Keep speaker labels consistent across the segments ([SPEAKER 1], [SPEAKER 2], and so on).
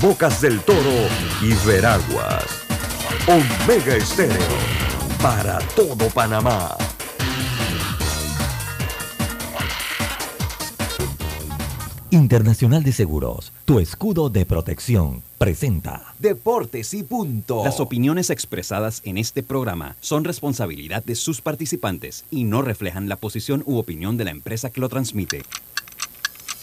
[SPEAKER 1] Bocas del Toro y Veraguas. Omega Estéreo para todo Panamá.
[SPEAKER 2] Internacional de Seguros, tu escudo de protección, presenta
[SPEAKER 3] Deportes y punto.
[SPEAKER 4] Las opiniones expresadas en este programa son responsabilidad de sus participantes y no reflejan la posición u opinión de la empresa que lo transmite.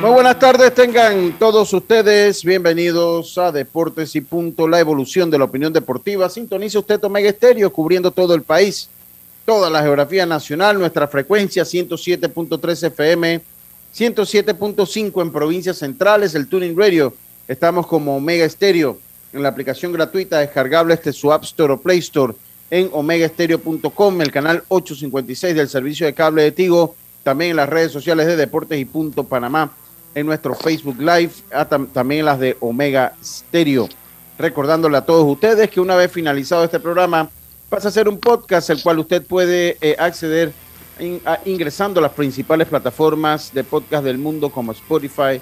[SPEAKER 5] Muy buenas tardes, tengan todos ustedes bienvenidos a Deportes y Punto, la evolución de la opinión deportiva. Sintonice usted Omega Estéreo, cubriendo todo el país, toda la geografía nacional, nuestra frecuencia 107.3 FM, 107.5 en provincias centrales, el Tuning Radio. Estamos como Omega Estéreo en la aplicación gratuita descargable este su App Store o Play Store en omegaestereo.com, el canal 856 del servicio de cable de Tigo, también en las redes sociales de Deportes y Punto Panamá en nuestro Facebook Live, también las de Omega Stereo. Recordándole a todos ustedes que una vez finalizado este programa, pasa a ser un podcast el cual usted puede eh, acceder ingresando a las principales plataformas de podcast del mundo como Spotify,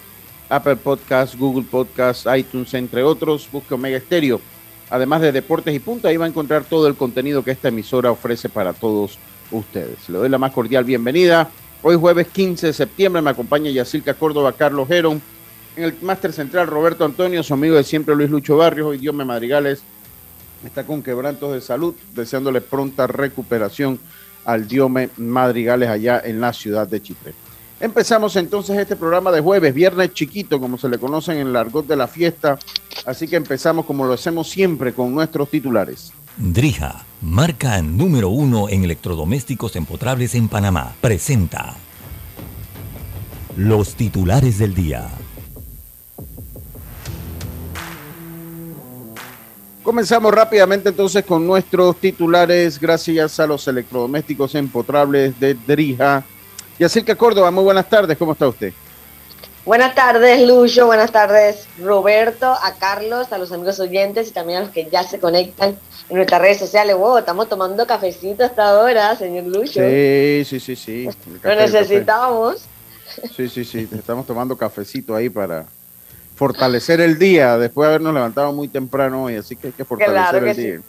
[SPEAKER 5] Apple Podcasts, Google Podcasts, iTunes, entre otros. Busque Omega Stereo. Además de Deportes y Punta, ahí va a encontrar todo el contenido que esta emisora ofrece para todos ustedes. Le doy la más cordial bienvenida Hoy jueves 15 de septiembre me acompaña Yacilca Córdoba, Carlos Gerón. En el máster central Roberto Antonio, su amigo de siempre Luis Lucho Barrios. Hoy Dios me Madrigales está con quebrantos de salud, deseándole pronta recuperación al Diome Madrigales allá en la ciudad de Chipre. Empezamos entonces este programa de jueves, viernes chiquito, como se le conoce en el argot de la fiesta. Así que empezamos como lo hacemos siempre con nuestros titulares.
[SPEAKER 2] Drija, marca número uno en electrodomésticos empotrables en Panamá, presenta los titulares del día.
[SPEAKER 5] Comenzamos rápidamente entonces con nuestros titulares gracias a los electrodomésticos empotrables de Drija. Yacirca Córdoba, muy buenas tardes, ¿cómo está usted?
[SPEAKER 6] Buenas tardes, Lucho. Buenas tardes, Roberto, a Carlos, a los amigos oyentes y también a los que ya se conectan en nuestras redes sociales. Wow, estamos tomando cafecito hasta ahora, señor Lucho.
[SPEAKER 5] Sí, sí, sí, sí.
[SPEAKER 6] Lo necesitamos.
[SPEAKER 5] Sí, sí, sí. Estamos tomando cafecito ahí para fortalecer el día después de habernos levantado muy temprano hoy. Así que hay que fortalecer el día.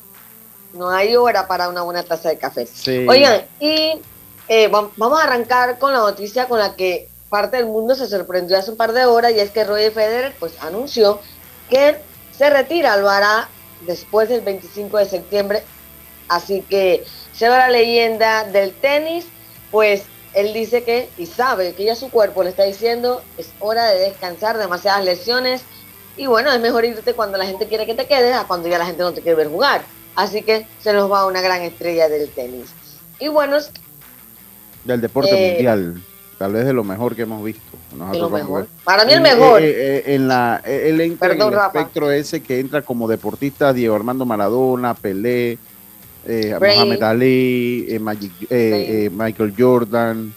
[SPEAKER 6] No hay hora para una buena taza de café. Oigan, y eh, vamos a arrancar con la noticia con la que parte del mundo se sorprendió hace un par de horas y es que Roger Federer pues anunció que se retira, lo hará después del 25 de septiembre, así que se va la leyenda del tenis, pues él dice que y sabe que ya su cuerpo le está diciendo es hora de descansar, demasiadas lesiones y bueno, es mejor irte cuando la gente quiere que te quedes a cuando ya la gente no te quiere ver jugar. Así que se nos va una gran estrella del tenis. Y bueno,
[SPEAKER 5] del deporte eh, mundial tal vez de lo mejor que hemos visto.
[SPEAKER 6] Para mí el mejor.
[SPEAKER 5] Eh, eh, en la, él entra en el espectro ese que entra como deportista Diego Armando Maradona, Pelé, eh, Mohamed Ali, Michael Jordan.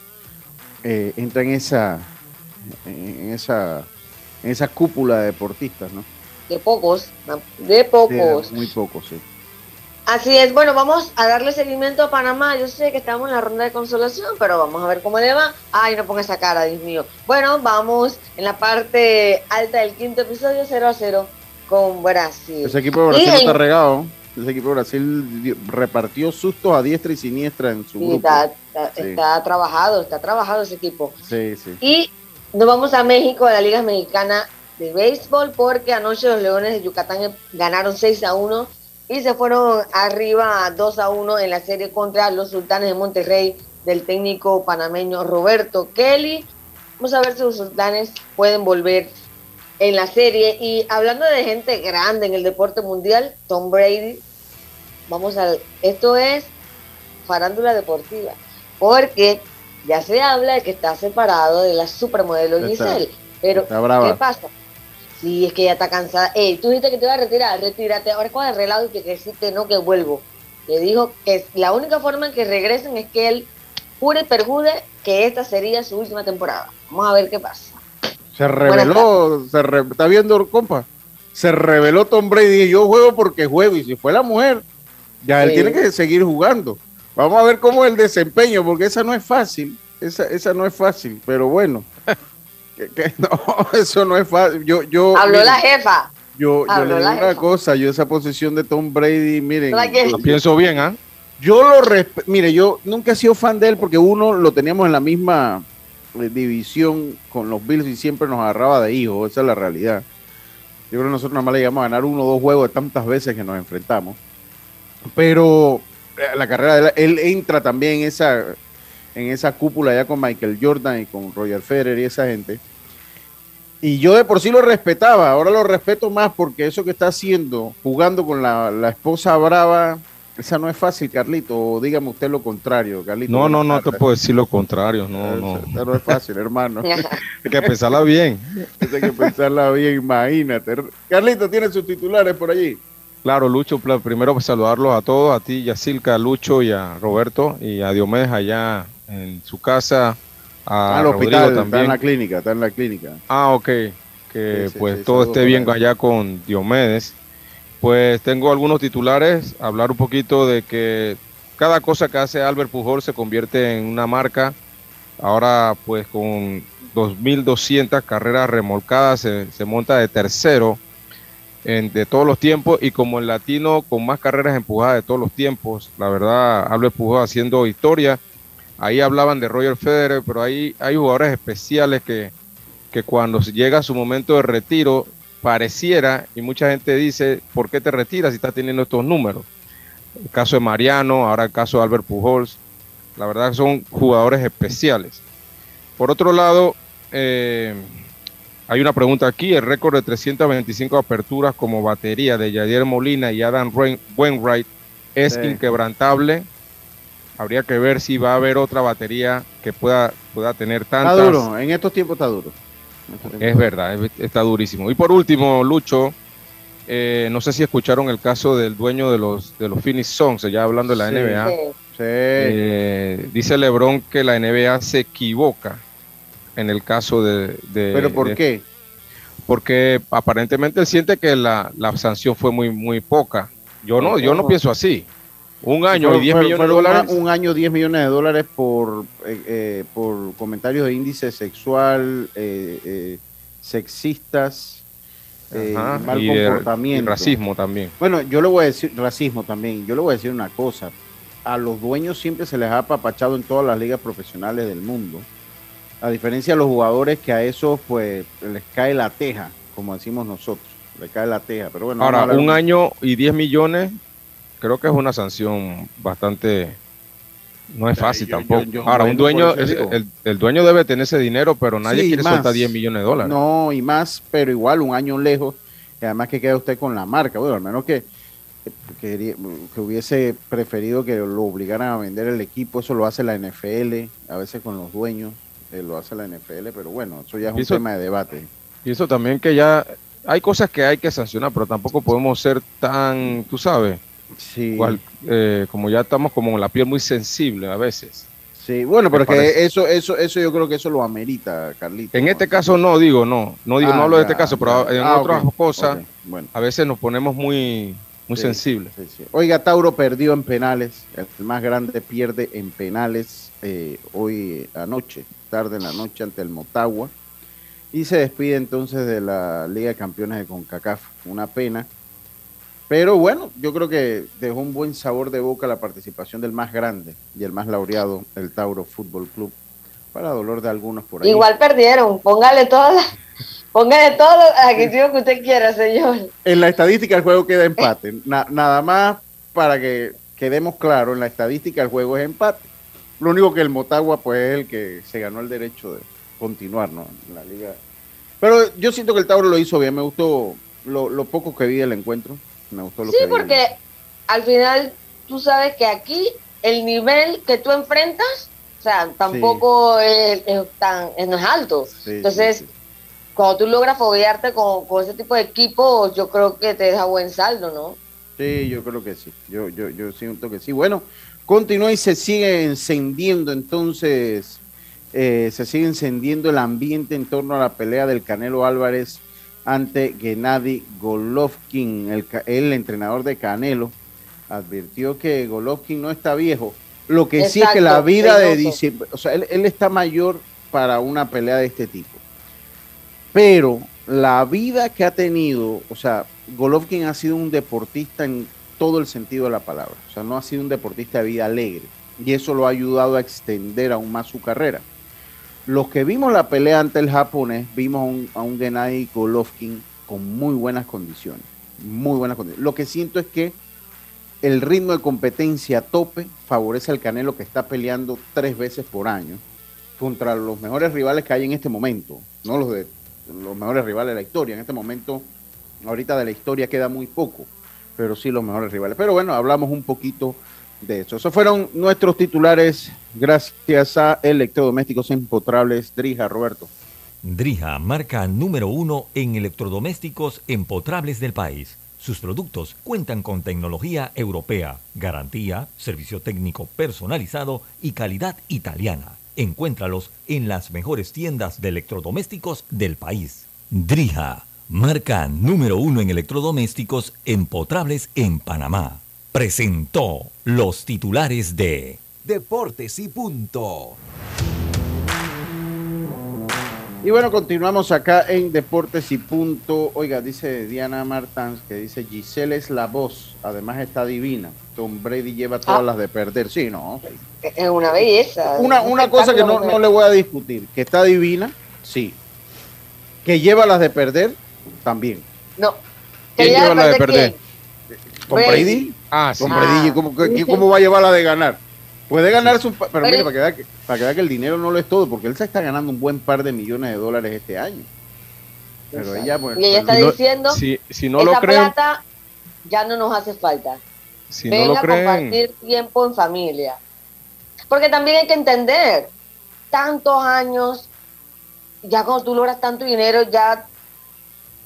[SPEAKER 5] entra en esa, en esa, en esa cúpula de deportistas, ¿no?
[SPEAKER 6] De pocos, de pocos.
[SPEAKER 5] muy pocos, sí.
[SPEAKER 6] Así es, bueno, vamos a darle seguimiento a Panamá. Yo sé que estamos en la ronda de consolación, pero vamos a ver cómo le va. Ay, no ponga esa cara, Dios mío. Bueno, vamos en la parte alta del quinto episodio 0 a 0 con Brasil.
[SPEAKER 5] Ese equipo de Brasil está regado. Ese equipo de Brasil repartió sustos a diestra y siniestra en su grupo.
[SPEAKER 6] Está, está, trabajado, está trabajado ese equipo.
[SPEAKER 5] Sí, sí.
[SPEAKER 6] Y nos vamos a México, a la Liga Mexicana de Béisbol, porque anoche los Leones de Yucatán ganaron 6 a 1 y se fueron arriba 2 a 1 en la serie contra los Sultanes de Monterrey del técnico panameño Roberto Kelly. Vamos a ver si los Sultanes pueden volver en la serie. Y hablando de gente grande en el deporte mundial, Tom Brady, vamos a... Esto es farándula deportiva, porque ya se habla de que está separado de la supermodelo Giselle. Pero, ¿qué pasa? Sí, es que ya está cansada. Ey, tú dijiste que te iba a retirar, retírate. Ahora con el relato y que, que no, que vuelvo. Le dijo que la única forma en que regresen es que él jure y perjude que esta sería su última temporada. Vamos a ver qué pasa.
[SPEAKER 5] Se reveló, se está viendo, compa. Se reveló Tom Brady y yo juego porque juego. Y si fue la mujer, ya él tiene que seguir jugando. Vamos a ver cómo es el desempeño, porque esa no es fácil. Esa, esa no es fácil, pero bueno. no, eso no es fácil. Yo, yo,
[SPEAKER 6] Habló la jefa.
[SPEAKER 5] Yo, yo le digo una cosa, yo esa posición de Tom Brady, miren,
[SPEAKER 7] lo pienso bien, ¿ah?
[SPEAKER 5] Yo lo respeto, mire, yo nunca he sido fan de él porque uno lo teníamos en la misma eh, división con los Bills y siempre nos agarraba de hijo, esa es la realidad. Yo creo que nosotros nada más le llegamos a ganar uno o dos juegos de tantas veces que nos enfrentamos. Pero eh, la carrera de él, él entra también en esa, en esa cúpula ya con Michael Jordan y con Roger Federer y esa gente. Y yo de por sí lo respetaba, ahora lo respeto más porque eso que está haciendo, jugando con la, esposa brava, esa no es fácil, Carlito. O dígame usted lo contrario, Carlito.
[SPEAKER 7] No, no, no te puedo decir lo contrario. No, no.
[SPEAKER 5] Esa no es fácil, hermano.
[SPEAKER 7] Hay que pensarla bien.
[SPEAKER 5] Hay que pensarla bien, imagínate. Carlito, ¿tiene sus titulares por allí?
[SPEAKER 7] Claro, Lucho, primero pues, saludarlos a todos, a ti, Yacilca, a Lucho y a Roberto y a Diomedes allá en su casa.
[SPEAKER 5] A hospital, también. está en la clínica, está en la clínica.
[SPEAKER 7] Ah, ok. Que pues todo esté bien allá con Diomedes. Pues tengo algunos titulares, hablar un poquito de que cada cosa que hace Albert Pujol se convierte en una marca. Ahora pues con 2.200 carreras remolcadas se, se monta de tercero en, de todos los tiempos y como el latino con más carreras empujadas de todos los tiempos. La verdad, Albert Pujol haciendo historia Ahí hablaban de Roger Federer, pero ahí hay jugadores especiales que, que cuando llega su momento de retiro, pareciera, y mucha gente dice, ¿por qué te retiras si estás teniendo estos números? El caso de Mariano, ahora el caso de Albert Pujols, la verdad son jugadores especiales. Por otro lado, eh, hay una pregunta aquí, el récord de 325 aperturas como batería de Yadier Molina y Adam Wainwright es inquebrantable habría que ver si va a haber otra batería que pueda, pueda tener tantas.
[SPEAKER 5] Está duro, en estos tiempos está duro.
[SPEAKER 7] Es verdad, está durísimo. Y por último, Lucho, eh, no sé si escucharon el caso del dueño de los, de los Phoenix Suns, ya hablando de la NBA. Sí. Eh, dice LeBron que la NBA se equivoca en el caso de...
[SPEAKER 5] ¿Pero por qué?
[SPEAKER 7] Porque aparentemente él siente que la, la sanción fue muy, muy poca. Yo no, yo no pienso así. Un año y 10 millones de dólares.
[SPEAKER 5] Un año 10 millones de dólares por, eh, eh, por comentarios de índice sexual, eh, sexistas, mal comportamiento.
[SPEAKER 7] y racismo también.
[SPEAKER 5] Bueno, yo le voy a decir, racismo también, yo le voy a decir una cosa. A los dueños siempre se les ha apapachado en todas las ligas profesionales del mundo. A diferencia de los jugadores que a esos pues les cae la teja, como decimos nosotros, les cae la teja. Pero bueno,
[SPEAKER 7] Ahora, un año y 10 millones creo que es una sanción bastante no es fácil tampoco. Ahora, un dueño, el, dueño debe tener ese dinero, pero nadie quiere soltar 10 millones de dólares.
[SPEAKER 5] No, y más, pero igual un año lejos, y además que queda usted con la marca. Bueno, al menos que, que, hubiese preferido que lo obligaran a vender el equipo, eso lo hace la NFL, a veces con los dueños, eh, lo hace la NFL, pero bueno, eso ya es un tema de debate.
[SPEAKER 7] Y eso también que ya hay cosas que hay que sancionar, pero tampoco podemos ser tan, tú sabes Sí. Eh, como ya estamos como en la piel muy sensible a veces.
[SPEAKER 5] Sí, bueno, pero que eso, eso, eso yo creo que eso lo amerita, Carlito.
[SPEAKER 7] En este caso no, digo, no, no digo, no ah, hablo de este caso, pero en ah, otras cosas a veces nos ponemos muy, muy sensibles.
[SPEAKER 5] Oiga, Tauro perdió en penales, el más grande pierde en penales eh, hoy anoche, tarde en la noche ante el Motagua, y se despide entonces de la Liga de Campeones de CONCACAF. Una pena pero bueno, yo creo que dejó un buen sabor de boca la participación del más grande y el más laureado, el Tauro Fútbol Club, para dolor de algunos por ahí.
[SPEAKER 6] Igual perdieron, póngale todas Póngale todo adjetivos que usted quiera, señor.
[SPEAKER 5] En la estadística el juego queda empate. nada más para que quedemos claros, en la estadística el juego es empate. Lo único que el Motagua pues es el que se ganó el derecho de continuar ¿no? en la liga. Pero yo siento que el Tauro lo hizo bien, me gustó lo, poco que vi del encuentro. Me gustó lo
[SPEAKER 6] sí, porque al final tú sabes que aquí el nivel que tú enfrentas, o sea, tampoco es, tan, no es alto. Entonces, cuando tú logras foguearte con, con, ese tipo de equipo, yo creo que te deja buen saldo, ¿no?
[SPEAKER 5] Sí, yo creo que sí. Yo, yo, yo siento que sí. Bueno, continúa y se sigue encendiendo entonces, eh, se sigue encendiendo el ambiente en torno a la pelea del Canelo Álvarez ante Gennady Golovkin, el, el entrenador de Canelo advirtió que Golovkin no está viejo. Lo que sí es que la vida de diciembre, o sea, él, está mayor para una pelea de este tipo. Pero la vida que ha tenido, o sea, Golovkin ha sido un deportista en todo el sentido de la palabra. O sea, no ha sido un deportista de vida alegre. Y eso lo ha ayudado a extender aún más su carrera. Los que vimos la pelea ante el japonés, vimos a un, a un Gennady Golovkin con muy buenas condiciones. Muy buenas condiciones. Lo que siento es que el ritmo de competencia a tope favorece al Canelo que está peleando tres veces por año contra los mejores rivales que hay en este momento, no los de los mejores rivales de la historia. En este momento, ahorita de la historia queda muy poco, pero sí los mejores rivales. Pero bueno, hablamos un poquito de eso. Esos fueron nuestros titulares gracias a Electrodomésticos Empotrables Drija, Roberto.
[SPEAKER 2] Drija, marca número uno en electrodomésticos empotrables del país. Sus productos cuentan con tecnología europea, garantía, servicio técnico personalizado y calidad italiana. Encuéntralos en las mejores tiendas de electrodomésticos del país. Drija, marca número uno en electrodomésticos empotrables en Panamá. Presentó los titulares de
[SPEAKER 3] Deportes y Punto.
[SPEAKER 5] Y bueno, continuamos acá en Deportes y Punto. Oiga, dice Diana Martans que dice Giselle es la voz, además está divina. Tom Brady lleva todas ah. las de perder. Sí, no.
[SPEAKER 6] Es una belleza.
[SPEAKER 5] Una, una cosa que no, no, le voy a discutir, que está divina, sí. Que lleva las de perder, también.
[SPEAKER 6] No.
[SPEAKER 5] ¿Quién lleva las de perder? ¿Tom Brady? Ah, sí. Tom Brady, ah. ¿cómo, ¿cómo va a llevar la de ganar? Puede ganar su... Pero, mire, para que, vea que, para que vea que el dinero no lo es todo, porque él se está ganando un buen par de millones de dólares este año.
[SPEAKER 6] Pero ella, pues, y ella está diciendo, si, si no lo creen, plata ya no nos hace falta. Si Venga no lo creen, a compartir tiempo en familia. Porque también hay que entender, tantos años, ya cuando tú logras tanto dinero, ya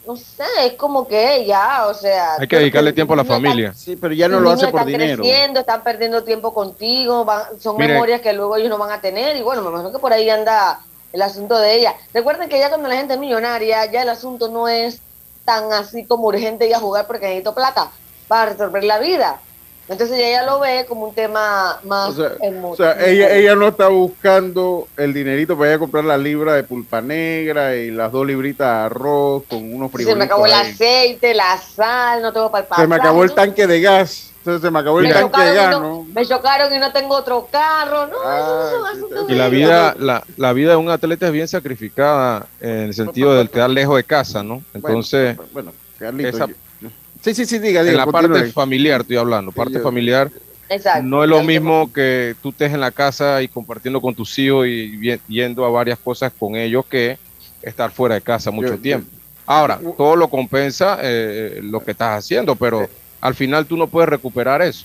[SPEAKER 6] no sé, es como que ya, o sea.
[SPEAKER 7] Hay que dedicarle tiempo a la familia.
[SPEAKER 5] sí, pero ya no lo hace por dinero.
[SPEAKER 6] Están creciendo, están perdiendo tiempo contigo, son memorias que luego ellos no van a tener. Y bueno, me imagino que por ahí anda el asunto de ella. Recuerden que ya cuando la gente es millonaria, ya el asunto no es tan así como urgente ir a jugar porque necesito plata para resolver la vida. Entonces ella lo ve como un tema más
[SPEAKER 5] o O sea, ella, ella no está buscando el dinerito para ir a comprar la libra de pulpa negra y las dos libritas de arroz con unos
[SPEAKER 6] frijolitos. Se me acabó el aceite, la sal, no tengo para el
[SPEAKER 5] Se me acabó el tanque de gas. Entonces se me acabó el tanque de gas, ¿no?
[SPEAKER 6] Me chocaron y no tengo otro carro, ¿no? Ah,
[SPEAKER 7] y la vida, la, la, vida de un atleta es bien sacrificada en el sentido del quedar lejos de casa, ¿no? Entonces, bueno,
[SPEAKER 5] esa, Sí, sí, sí, diga, diga.
[SPEAKER 7] En la parte familiar estoy hablando, parte familiar. no es lo mismo que tú estés en la casa y compartiendo con tus hijos y yendo a varias cosas con ellos que estar fuera de casa mucho tiempo. Ahora, todo lo compensa eh, lo que estás haciendo, pero al final tú no puedes recuperar eso.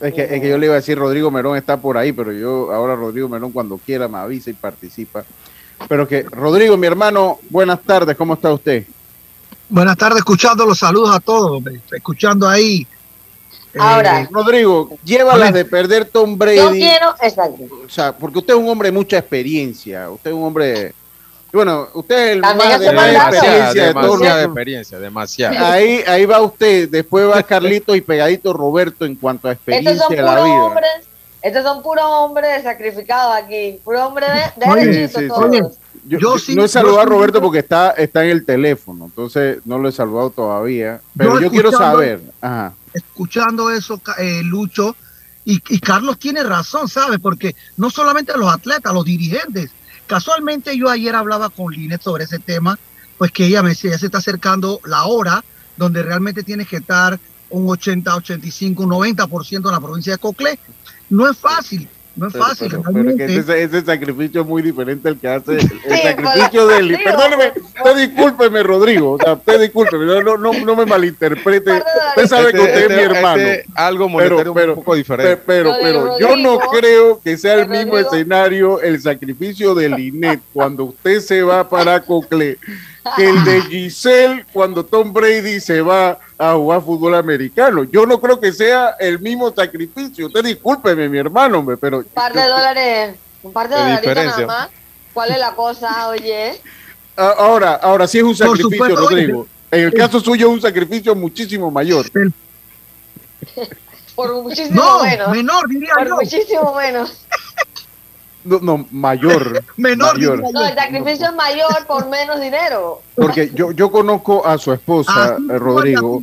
[SPEAKER 5] Es que, es que yo le iba a decir, Rodrigo Merón está por ahí, pero yo ahora Rodrigo Merón cuando quiera me avisa y participa. Pero que, Rodrigo, mi hermano, buenas tardes, ¿cómo está usted?
[SPEAKER 8] Buenas tardes, escuchando los saludos a todos, escuchando ahí.
[SPEAKER 5] Ahora, eh, Rodrigo, llévalas de perder Tom Brady. Yo quiero, exacto. O sea, porque usted es un hombre de mucha experiencia. Usted es un hombre. Bueno, usted es el más de,
[SPEAKER 7] experiencia de demasiada experiencia, demasiada.
[SPEAKER 5] Ahí, ahí va usted, después va Carlito y pegadito Roberto en cuanto a experiencia de la vida.
[SPEAKER 6] Hombres, estos son puros hombres sacrificados aquí, puros hombres de, de todos.
[SPEAKER 5] Yo, no he saludado a Roberto porque está, está en el teléfono, entonces no lo he saludado todavía. Pero yo, quiero saber.
[SPEAKER 8] Escuchando eso, eh, Lucho, y, Carlos tiene razón, ¿sabes? Porque no solamente los atletas, los dirigentes. Casualmente yo ayer hablaba con Linet sobre ese tema pues que ella me decía, ya se está acercando la hora donde realmente tienes que estar un 80, 85, un 90% en la provincia de Coclé. No es fácil, no es fácil.
[SPEAKER 5] Pero, ese, sacrificio es muy diferente al que hace el, sacrificio del. Perdóneme, usted discúlpeme, Rodrigo. O sea, usted discúlpeme, no, no, no me malinterprete. Usted sabe que usted es mi hermano.
[SPEAKER 7] algo monetario un poco diferente.
[SPEAKER 5] Pero, pero, yo no creo que sea el mismo escenario el sacrificio de Linet cuando usted se va para Cocle que el de Giselle cuando Tom Brady se va a jugar fútbol americano. Yo no creo que sea el mismo sacrificio. Usted discúlpeme, mi hermano, pero...
[SPEAKER 6] Un par de dólares, un par de dólares nada más. ¿Cuál es la cosa, oye?
[SPEAKER 5] Ahora, ahora sí es un sacrificio, Rodrigo. En el caso suyo es un sacrificio muchísimo mayor.
[SPEAKER 6] Por muchísimo menos.
[SPEAKER 8] menor, diría
[SPEAKER 6] Por muchísimo menos.
[SPEAKER 5] No, mayor.
[SPEAKER 8] Menor.
[SPEAKER 6] No, el sacrificio es mayor por menos dinero.
[SPEAKER 5] Porque yo, yo conozco a su esposa, eh, Rodrigo.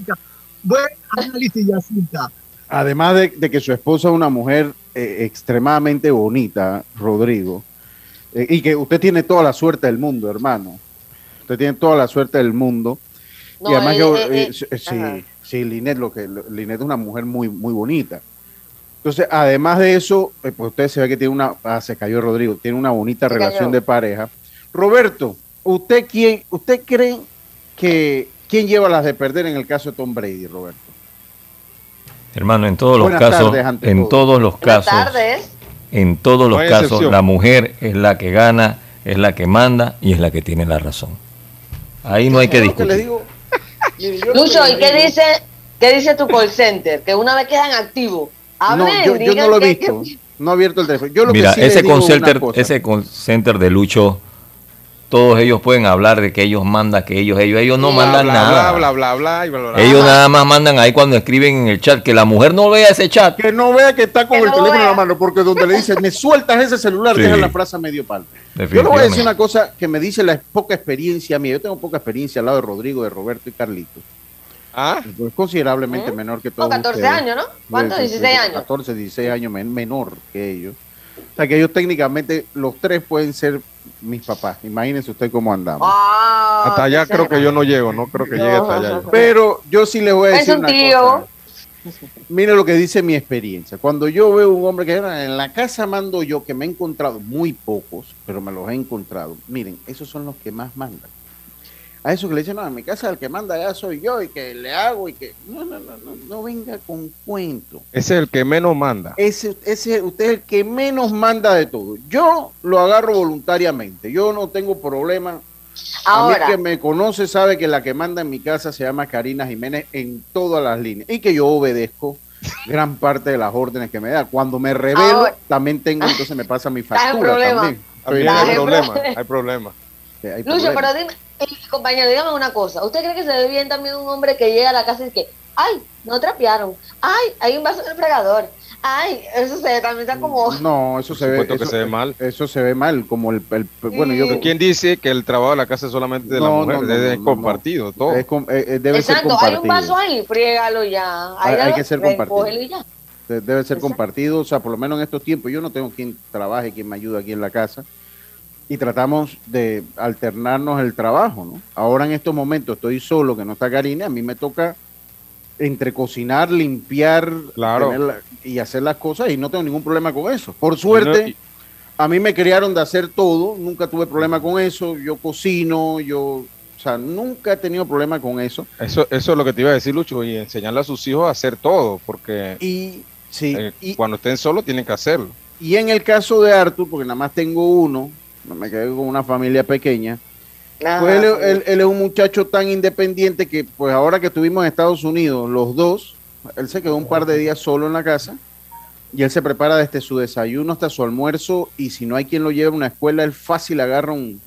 [SPEAKER 8] Buen análisis, Yacinta.
[SPEAKER 5] Además de, que su esposa es una mujer eh, extremadamente bonita, Rodrigo, eh, y que usted tiene toda la suerte del mundo, hermano. Usted tiene toda la suerte del mundo. y además yo, sí, sí, Linet, lo que, Linet es una mujer muy, muy bonita. Entonces, además de eso, eh, pues usted se ve que tiene una, ah, se cayó Rodrigo, tiene una bonita relación de pareja. Roberto, ¿usted quién, usted cree que quién lleva las de perder en el caso de Tom Brady, Roberto?
[SPEAKER 2] Hermano, en todos los casos, en todos los casos, en todos los casos, la mujer es la que gana, es la que manda y es la que tiene la razón. Ahí no hay que discutir.
[SPEAKER 6] Lucho, ¿y qué dice, qué dice tu call center? Que una vez quedan activos
[SPEAKER 5] no, yo, no lo he visto. No he abierto el teléfono. Yo lo
[SPEAKER 2] Mira, ese, center, ese center de Lucho, todos ellos pueden hablar de que ellos mandan, que ellos, ellos, ellos no mandan nada.
[SPEAKER 5] Bla, bla, bla, bla,
[SPEAKER 2] ellos nada más mandan ahí cuando escriben en el chat, que la mujer no vea ese chat.
[SPEAKER 5] Que no vea que está con el teléfono en la mano, porque donde le dicen, me sueltas ese celular, deja la plaza medio palo. Yo le voy a decir una cosa que me dice la poca experiencia mía. Yo tengo poca experiencia al lado de Rodrigo, de Roberto y Carlitos.
[SPEAKER 7] ¿Ah?
[SPEAKER 5] Es considerablemente ¿Eh? menor que todos.
[SPEAKER 6] 14 años, ¿no? ¿Cuánto? 16 años.
[SPEAKER 5] 14, 16 años menor que ellos. O sea que ellos técnicamente, los tres pueden ser mis papás. Imagínense usted cómo andamos.
[SPEAKER 7] hasta allá creo que yo no llego, no creo que llegue hasta allá.
[SPEAKER 5] Pero yo sí les voy a decir una cosa. Mire lo que dice mi experiencia. Cuando yo veo un hombre que en la casa mando yo, que me he encontrado muy pocos, pero me los he encontrado. Miren, esos son los que más mandan a eso que le dicen, no, en mi casa el que manda ya soy yo y que le hago y que... No, no, no, no, no venga con cuento.
[SPEAKER 7] Ese es el que menos manda.
[SPEAKER 5] Ese, ese, usted es el que menos manda de todo. Yo lo agarro voluntariamente. Yo no tengo problema. Ahora. A mí que me conoce sabe que la que manda en mi casa se llama Karina Jiménez en todas las líneas y que yo obedezco gran parte de las órdenes que me da. Cuando me revelo, también tengo, entonces me pasa mi factura también.
[SPEAKER 7] También hay problema, hay problema.
[SPEAKER 6] Lucho, pero dime, compañero, dígame una cosa. ¿Usted cree que se ve bien también un hombre que llega a la casa y que, ay, no trapearon, ay, hay un vaso en el fregador, ay, eso se ve también está como...
[SPEAKER 5] No, eso se ve,
[SPEAKER 7] eso, que se ve mal.
[SPEAKER 5] Eso se ve mal, como el... bueno, yo
[SPEAKER 7] ¿Quién dice que el trabajo de la casa es solamente de la mujer? debe compartido, todo.
[SPEAKER 5] Es eh, debe ser compartido. hay
[SPEAKER 6] un vaso ahí, friégalo ya.
[SPEAKER 5] Hay, que ser compartido. Debe ser compartido, o sea, por lo menos en estos tiempos, yo no tengo quien trabaje, quien me ayude aquí en la casa y tratamos de alternarnos el trabajo, ¿no? Ahora en estos momentos estoy solo, que no está Karina, a mí me toca entre cocinar, limpiar y hacer las cosas y no tengo ningún problema con eso. Por suerte, a mí me criaron de hacer todo, nunca tuve problema con eso, yo cocino, yo, o sea, nunca he tenido problema con eso.
[SPEAKER 7] Eso, eso es lo que te iba a decir, Lucho, y enseñarle a sus hijos a hacer todo, porque
[SPEAKER 5] y, sí,
[SPEAKER 7] eh, cuando estén solos tienen que hacerlo.
[SPEAKER 5] Y en el caso de Arthur, porque nada más tengo uno, no me quedé con una familia pequeña. pues él, es un muchacho tan independiente que, pues ahora que estuvimos en Estados Unidos, los dos, él se quedó un par de días solo en la casa y él se prepara desde su desayuno hasta su almuerzo y si no hay quien lo lleve a una escuela, él fácil agarra un,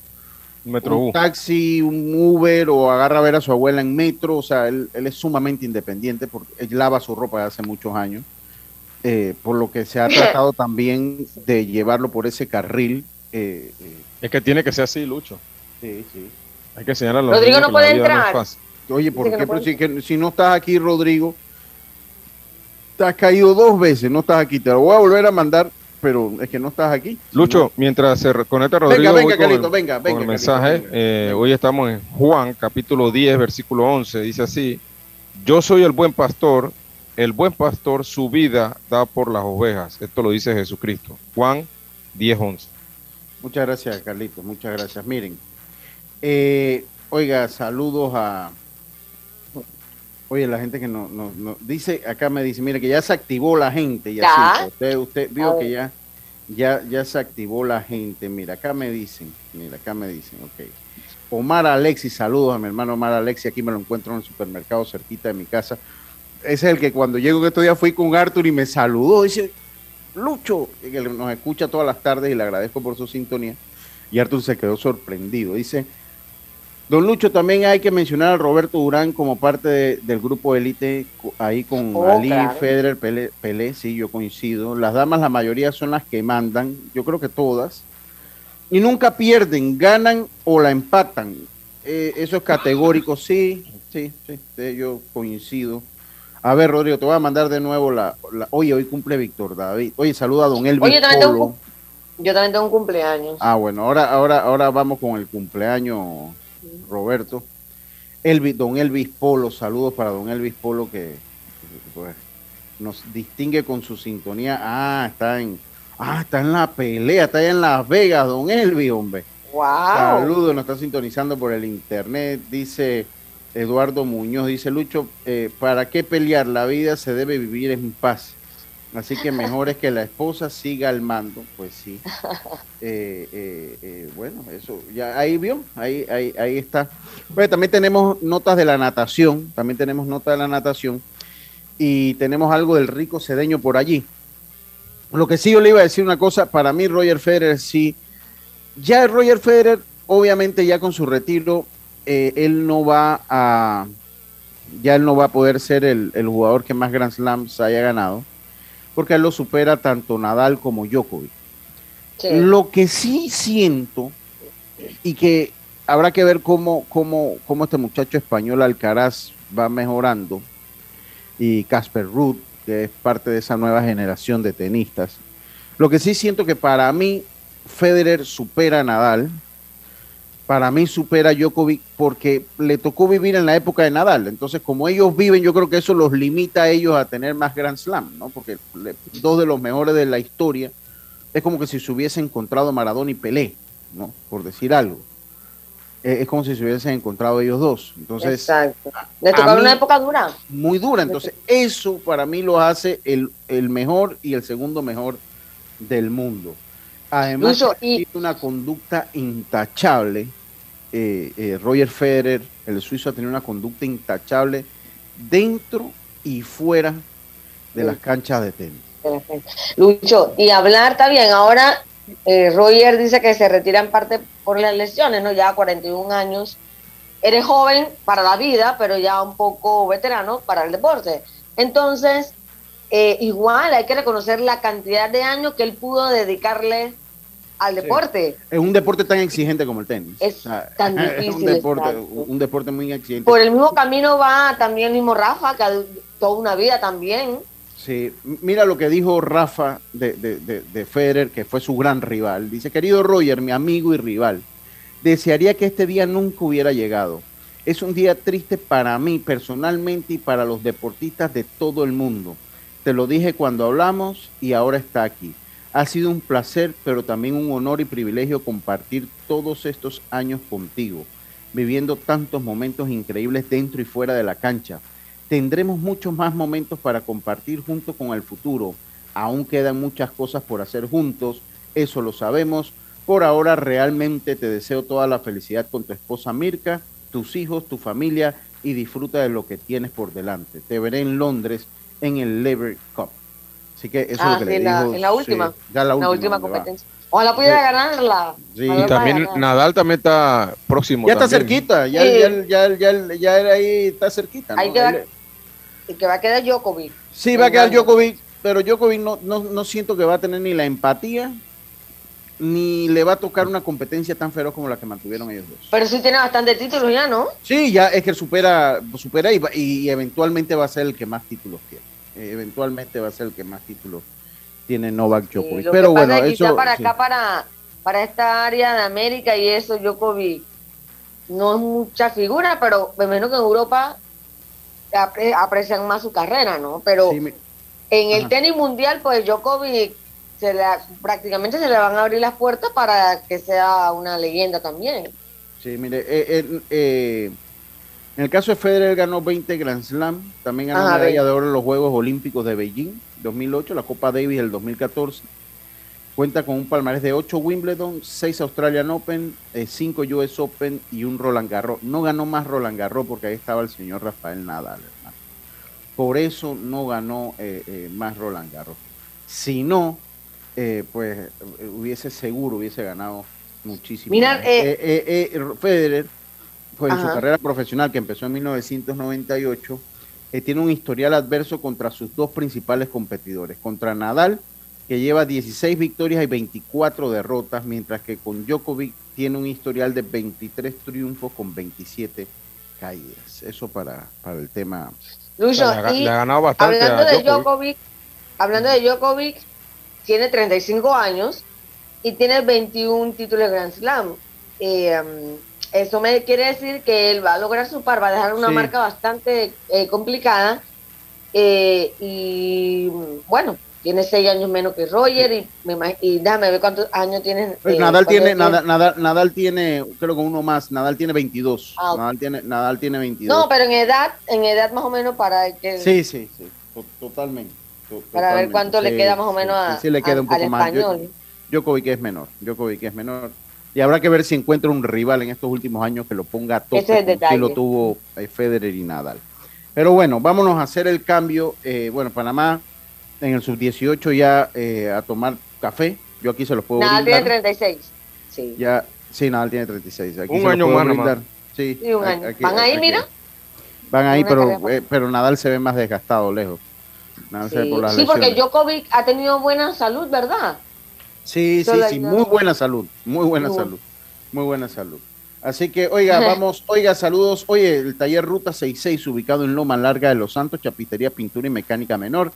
[SPEAKER 7] metro
[SPEAKER 5] taxi, un Uber o agarra a ver a su abuela en metro. O sea, él, es sumamente independiente porque él lava su ropa hace muchos años. Eh, por lo que se ha tratado también de llevarlo por ese carril eh,
[SPEAKER 7] eh, es que tiene que ser así, Lucho.
[SPEAKER 5] Sí, sí.
[SPEAKER 7] Hay que señalar a
[SPEAKER 6] Rodrigo no puede entrar.
[SPEAKER 5] Oye, por ejemplo, si, no estás aquí, Rodrigo, te has caído dos veces, no estás aquí, te lo voy a volver a mandar pero es que no estás aquí.
[SPEAKER 7] Lucho, mientras se conecta Rodrigo,
[SPEAKER 5] venga, venga, venga, venga,
[SPEAKER 7] el mensaje. Eh, hoy estamos en Juan, capítulo 10, versículo 11. Dice así: Yo soy el buen pastor, el buen pastor su vida da por las ovejas. Esto lo dice Jesucristo. Juan 10, 11.
[SPEAKER 5] Muchas gracias, Carlitos. Muchas gracias. Miren, eh, oiga, saludos a. Oye, la gente que no, no, dice, acá me dice, mire que ya se activó la gente. Ya, usted, usted vio que ya, ya, ya se activó la gente. Mira, acá me dicen, mira, acá me dicen, ok. Omar Alexi, saludos a mi hermano Omar Alexi, aquí me lo encuentro en el supermercado cerquita de mi casa. Es el que cuando llego que estos días fui con Arthur y me saludó, dice, Lucho, que nos escucha todas las tardes y le agradezco por su sintonía. Y Arthur se quedó sorprendido. Dice, Don Lucho, también hay que mencionar a Roberto Durán como parte del grupo élite, ahí con oh, Ali, Federer, Pelé, sí, yo coincido. Las damas, la mayoría son las que mandan, yo creo que todas. Y nunca pierden, ganan o la empatan. Eh, eso es categórico, sí, sí, sí, yo coincido. A ver, Rodrigo, te voy a mandar de nuevo la, Oye, hoy cumple Víctor David. Oye, saluda a don Elvis Oye,
[SPEAKER 6] también Tengo, yo también tengo un cumpleaños.
[SPEAKER 5] Ah, bueno, ahora, ahora, ahora vamos con el cumpleaños, Roberto. Elvis, don Elvis Polo, saludos para don Elvis Polo que pues, nos distingue con su sintonía. Ah, está en, ah, está en la pelea, está en Las Vegas, don Elvis, hombre.
[SPEAKER 6] Wow.
[SPEAKER 5] Saludos, nos está sintonizando por el internet. Dice Eduardo Muñoz dice, Lucho, eh, ¿para qué pelear? La vida se debe vivir en paz. Así que mejor es que la esposa siga al mando. Pues sí. Eh, eh, bueno, eso, ya ahí vio, ahí, ahí, ahí está. Pues también tenemos notas de la natación, también tenemos notas de la natación y tenemos algo del rico cedeño por allí. Lo que sí yo le iba a decir una cosa, para mí Roger Federer sí, ya Roger Federer, obviamente ya con su retiro, eh, él no va a, ya él no va a poder ser el, jugador que más Grand Slams haya ganado, porque él lo supera tanto Nadal como Djokovic. Lo que sí siento, y que habrá que ver cómo, cómo, cómo este muchacho español Alcaraz va mejorando, y Casper Ruth, que es parte de esa nueva generación de tenistas. Lo que sí siento que para mí Federer supera a Nadal, para mí supera a Djokovic porque le tocó vivir en la época de Nadal. Entonces, como ellos viven, yo creo que eso los limita a ellos a tener más Grand Slam, ¿no? Porque dos de los mejores de la historia es como que si se hubiese encontrado Maradona y Pelé, ¿no? Por decir algo. Es como si se hubiesen encontrado ellos dos. Entonces,
[SPEAKER 6] Exacto. Le tocó una época dura.
[SPEAKER 5] Muy dura. Entonces, eso para mí lo hace el, el mejor y el segundo mejor del mundo. Además, tiene una conducta intachable eh, eh, Roger Federer, el suizo, ha tenido una conducta intachable dentro y fuera de las canchas de tenis.
[SPEAKER 6] Lucho, y hablar también, ahora eh, Roger dice que se retira en parte por las lesiones, ¿no? Ya 41 años. Eres joven para la vida, pero ya un poco veterano para el deporte. Entonces, igual hay que reconocer la cantidad de años que él pudo dedicarle al deporte.
[SPEAKER 5] Es un deporte tan exigente como el tenis.
[SPEAKER 6] Es tan difícil.
[SPEAKER 5] un, deporte, un deporte muy exigente.
[SPEAKER 6] Por el mismo camino va también el mismo Rafa, que ha toda una vida también.
[SPEAKER 5] Sí, mira lo que dijo Rafa de, de, de, Federer, que fue su gran rival. Dice, querido Roger, mi amigo y rival, desearía que este día nunca hubiera llegado. Es un día triste para mí personalmente y para los deportistas de todo el mundo. Te lo dije cuando hablamos y ahora está aquí. Ha sido un placer, pero también un honor y privilegio compartir todos estos años contigo, viviendo tantos momentos increíbles dentro y fuera de la cancha. Tendremos muchos más momentos para compartir junto con el futuro. Aún quedan muchas cosas por hacer juntos, eso lo sabemos. Por ahora realmente te deseo toda la felicidad con tu esposa Mirka, tus hijos, tu familia y disfruta de lo que tienes por delante. Te veré en Londres en el Lever Cup. Así que eso es lo
[SPEAKER 6] ah, que le la, En la última. ya la, la última, competencia. Ojalá pudiera ganarla.
[SPEAKER 7] Sí. Y también Nadal también está próximo.
[SPEAKER 5] Ya está cerquita, ya, ya, ya, ya, ya, ahí está cerquita.
[SPEAKER 6] ¿no? Ahí queda, y que va a quedar Djokovic.
[SPEAKER 5] Sí, va a quedar Djokovic, pero Djokovic no, no, no siento que va a tener ni la empatía ni le va a tocar una competencia tan feroz como la que mantuvieron ellos dos.
[SPEAKER 6] Pero sí tiene bastante títulos ya, ¿no?
[SPEAKER 5] Sí, ya es que supera, supera y, y eventualmente va a ser el que más títulos tiene. Eh, eventualmente va a ser el que más títulos tiene Novak Djokovic. Pero bueno, eso
[SPEAKER 6] para acá para para esta área de América y eso Djokovic no es mucha figura, pero me imagino que en Europa aprecian más su carrera, ¿no? Pero en el tenis mundial, pues Djokovic se le, prácticamente se le van a abrir las puertas para que sea una leyenda también.
[SPEAKER 5] Sí, mire, eh, eh, en el caso de Federer ganó 20 Grand Slam, también ganó la medalla de oro en los Juegos Olímpicos de Beijing 2008, la Copa Davis del 2014. Cuenta con un palmarés de 8 Wimbledon, 6 Australian Open, 5 eh, US Open y un Roland Garros. No ganó más Roland Garros porque ahí estaba el señor Rafael Nadal, hermano. Por eso no ganó más Roland Garros. Si no, pues hubiese seguro, hubiese ganado muchísimo. Mira, Federer pues, en su carrera profesional, que empezó en 1998, eh, tiene un historial adverso contra sus dos principales competidores, contra Nadal, que lleva 16 victorias y 24 derrotas, mientras que con Djokovic tiene un historial de 23 triunfos con 27 caídas. Eso para, para el tema.
[SPEAKER 6] Lucho, le, ha ganado bastante hablando de Djokovic. Hablando de Djokovic, tiene 35 años y tiene 21 títulos de Grand Slam. Eh, eso me quiere decir que él va a lograr su par, va a dejar una marca bastante eh, complicada. Eh, y bueno, tiene seis años menos que Roger y, y déjame ver cuántos años tiene.
[SPEAKER 5] Pues eh, Nadal tiene, Nadal, Nadal, tiene, creo que uno más, Nadal tiene 22. Ah, Nadal tiene, Nadal tiene 22.
[SPEAKER 6] No, pero en edad, en edad más o menos para que.
[SPEAKER 5] Sí, sí, sí, totalmente.
[SPEAKER 6] Para ver cuánto le queda más o menos a,
[SPEAKER 5] sí, le queda un poco más. Español. Djokovic es menor, es menor. Y habrá que ver si encuentra un rival en estos últimos años que lo ponga a tope, que lo tuvo eh, Federer y Nadal. Pero bueno, vámonos a hacer el cambio. Eh, bueno, Panamá en el sub-18 ya eh, a tomar café. Yo aquí se los puedo
[SPEAKER 6] Nadal tiene 36. Sí.
[SPEAKER 5] Ya, sí, Nadal tiene 36.
[SPEAKER 7] Aquí un año más,
[SPEAKER 5] Sí,
[SPEAKER 6] un año. ¿Van ahí, mira?
[SPEAKER 5] Van ahí, pero, pero Nadal se ve más desgastado, lejos.
[SPEAKER 6] sí, sí porque Djokovic ha tenido buena salud, ¿verdad?
[SPEAKER 5] Sí, sí, sí, muy buena salud, muy buena salud, muy buena salud. Así que, oiga, vamos, oiga, saludos. Oye, el taller Ruta 66, ubicado en Loma Larga de Los Santos, Chapitería, Pintura y Mecánica Menor,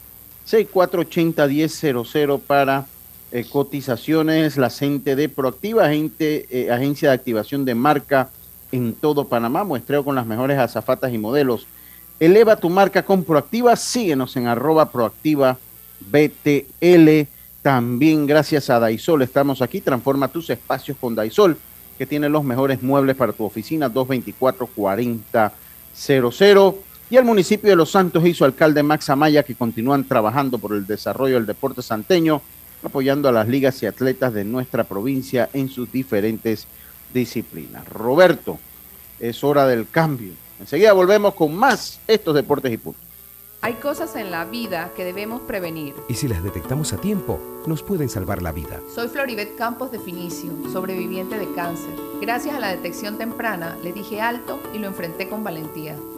[SPEAKER 5] 6480-1000 para eh, cotizaciones. La gente de Proactiva, gente, eh, agencia de activación de marca en todo Panamá, muestreo con las mejores azafatas y modelos. Eleva tu marca con Proactiva, síguenos en arroba proactiva BTL. También gracias a Daisol estamos aquí. Transforma tus espacios con Daisol, que tiene los mejores muebles para tu oficina 224-4000. Y el municipio de Los Santos y su alcalde Max Amaya, que continúan trabajando por el desarrollo del deporte santeño, apoyando a las ligas y atletas de nuestra provincia en sus diferentes disciplinas. Roberto, es hora del cambio. Enseguida volvemos con más estos deportes y puntos.
[SPEAKER 9] Hay cosas en la vida que debemos prevenir.
[SPEAKER 10] Y si las detectamos a tiempo, nos pueden salvar la vida.
[SPEAKER 9] Soy Floribet Campos de Finicio, sobreviviente de cáncer. Gracias a la detección temprana, le dije alto y lo enfrenté con valentía.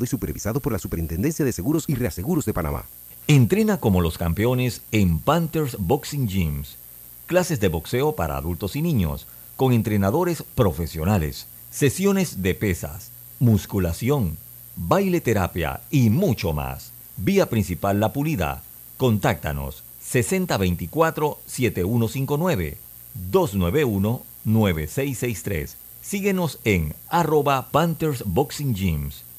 [SPEAKER 10] Y supervisado por la Superintendencia de Seguros y Reaseguros de Panamá.
[SPEAKER 2] Entrena como los campeones en Panthers Boxing Gyms. Clases de boxeo para adultos y niños, con entrenadores profesionales. Sesiones de pesas, musculación, baile terapia y mucho más. Vía principal La Pulida. Contáctanos 6024-7159 291-9663. Síguenos en arroba Panthers Boxing Gyms,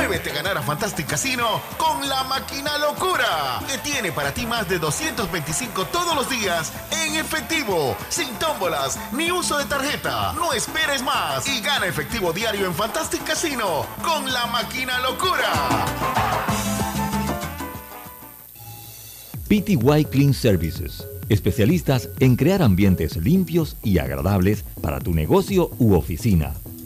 [SPEAKER 11] Muévete a ganar a Fantastic Casino con la máquina locura, que tiene para ti más de 225 todos los días en efectivo, sin tómbolas ni uso de tarjeta. No esperes más y gana efectivo diario en Fantastic Casino con la máquina locura.
[SPEAKER 2] PTY Clean Services, especialistas en crear ambientes limpios y agradables para tu negocio u oficina.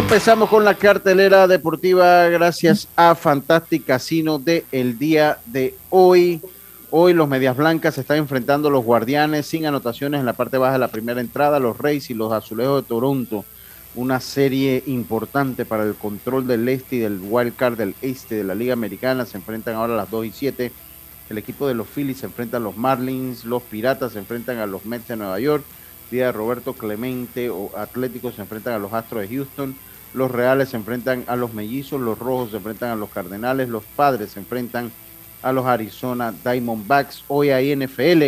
[SPEAKER 5] Empezamos con la cartelera deportiva gracias a Fantastic Casino de día de hoy. Hoy los Medias Blancas se están enfrentando a los Guardianes sin anotaciones en la parte baja de la primera entrada, los Reyes y los Azulejos de Toronto. Una serie importante para el control del este y del wild card del este de la Liga Americana. Se enfrentan ahora a las 2 y 7. El equipo de los Phillies se enfrenta a los Marlins, los Piratas se enfrentan a los Mets de Nueva York día Roberto Clemente o Atléticos se enfrentan a los Astros de Houston, los Reales se enfrentan a los Mellizos, los Rojos se enfrentan a los Cardenales, los Padres se enfrentan a los Arizona Diamondbacks, hoy hay NFL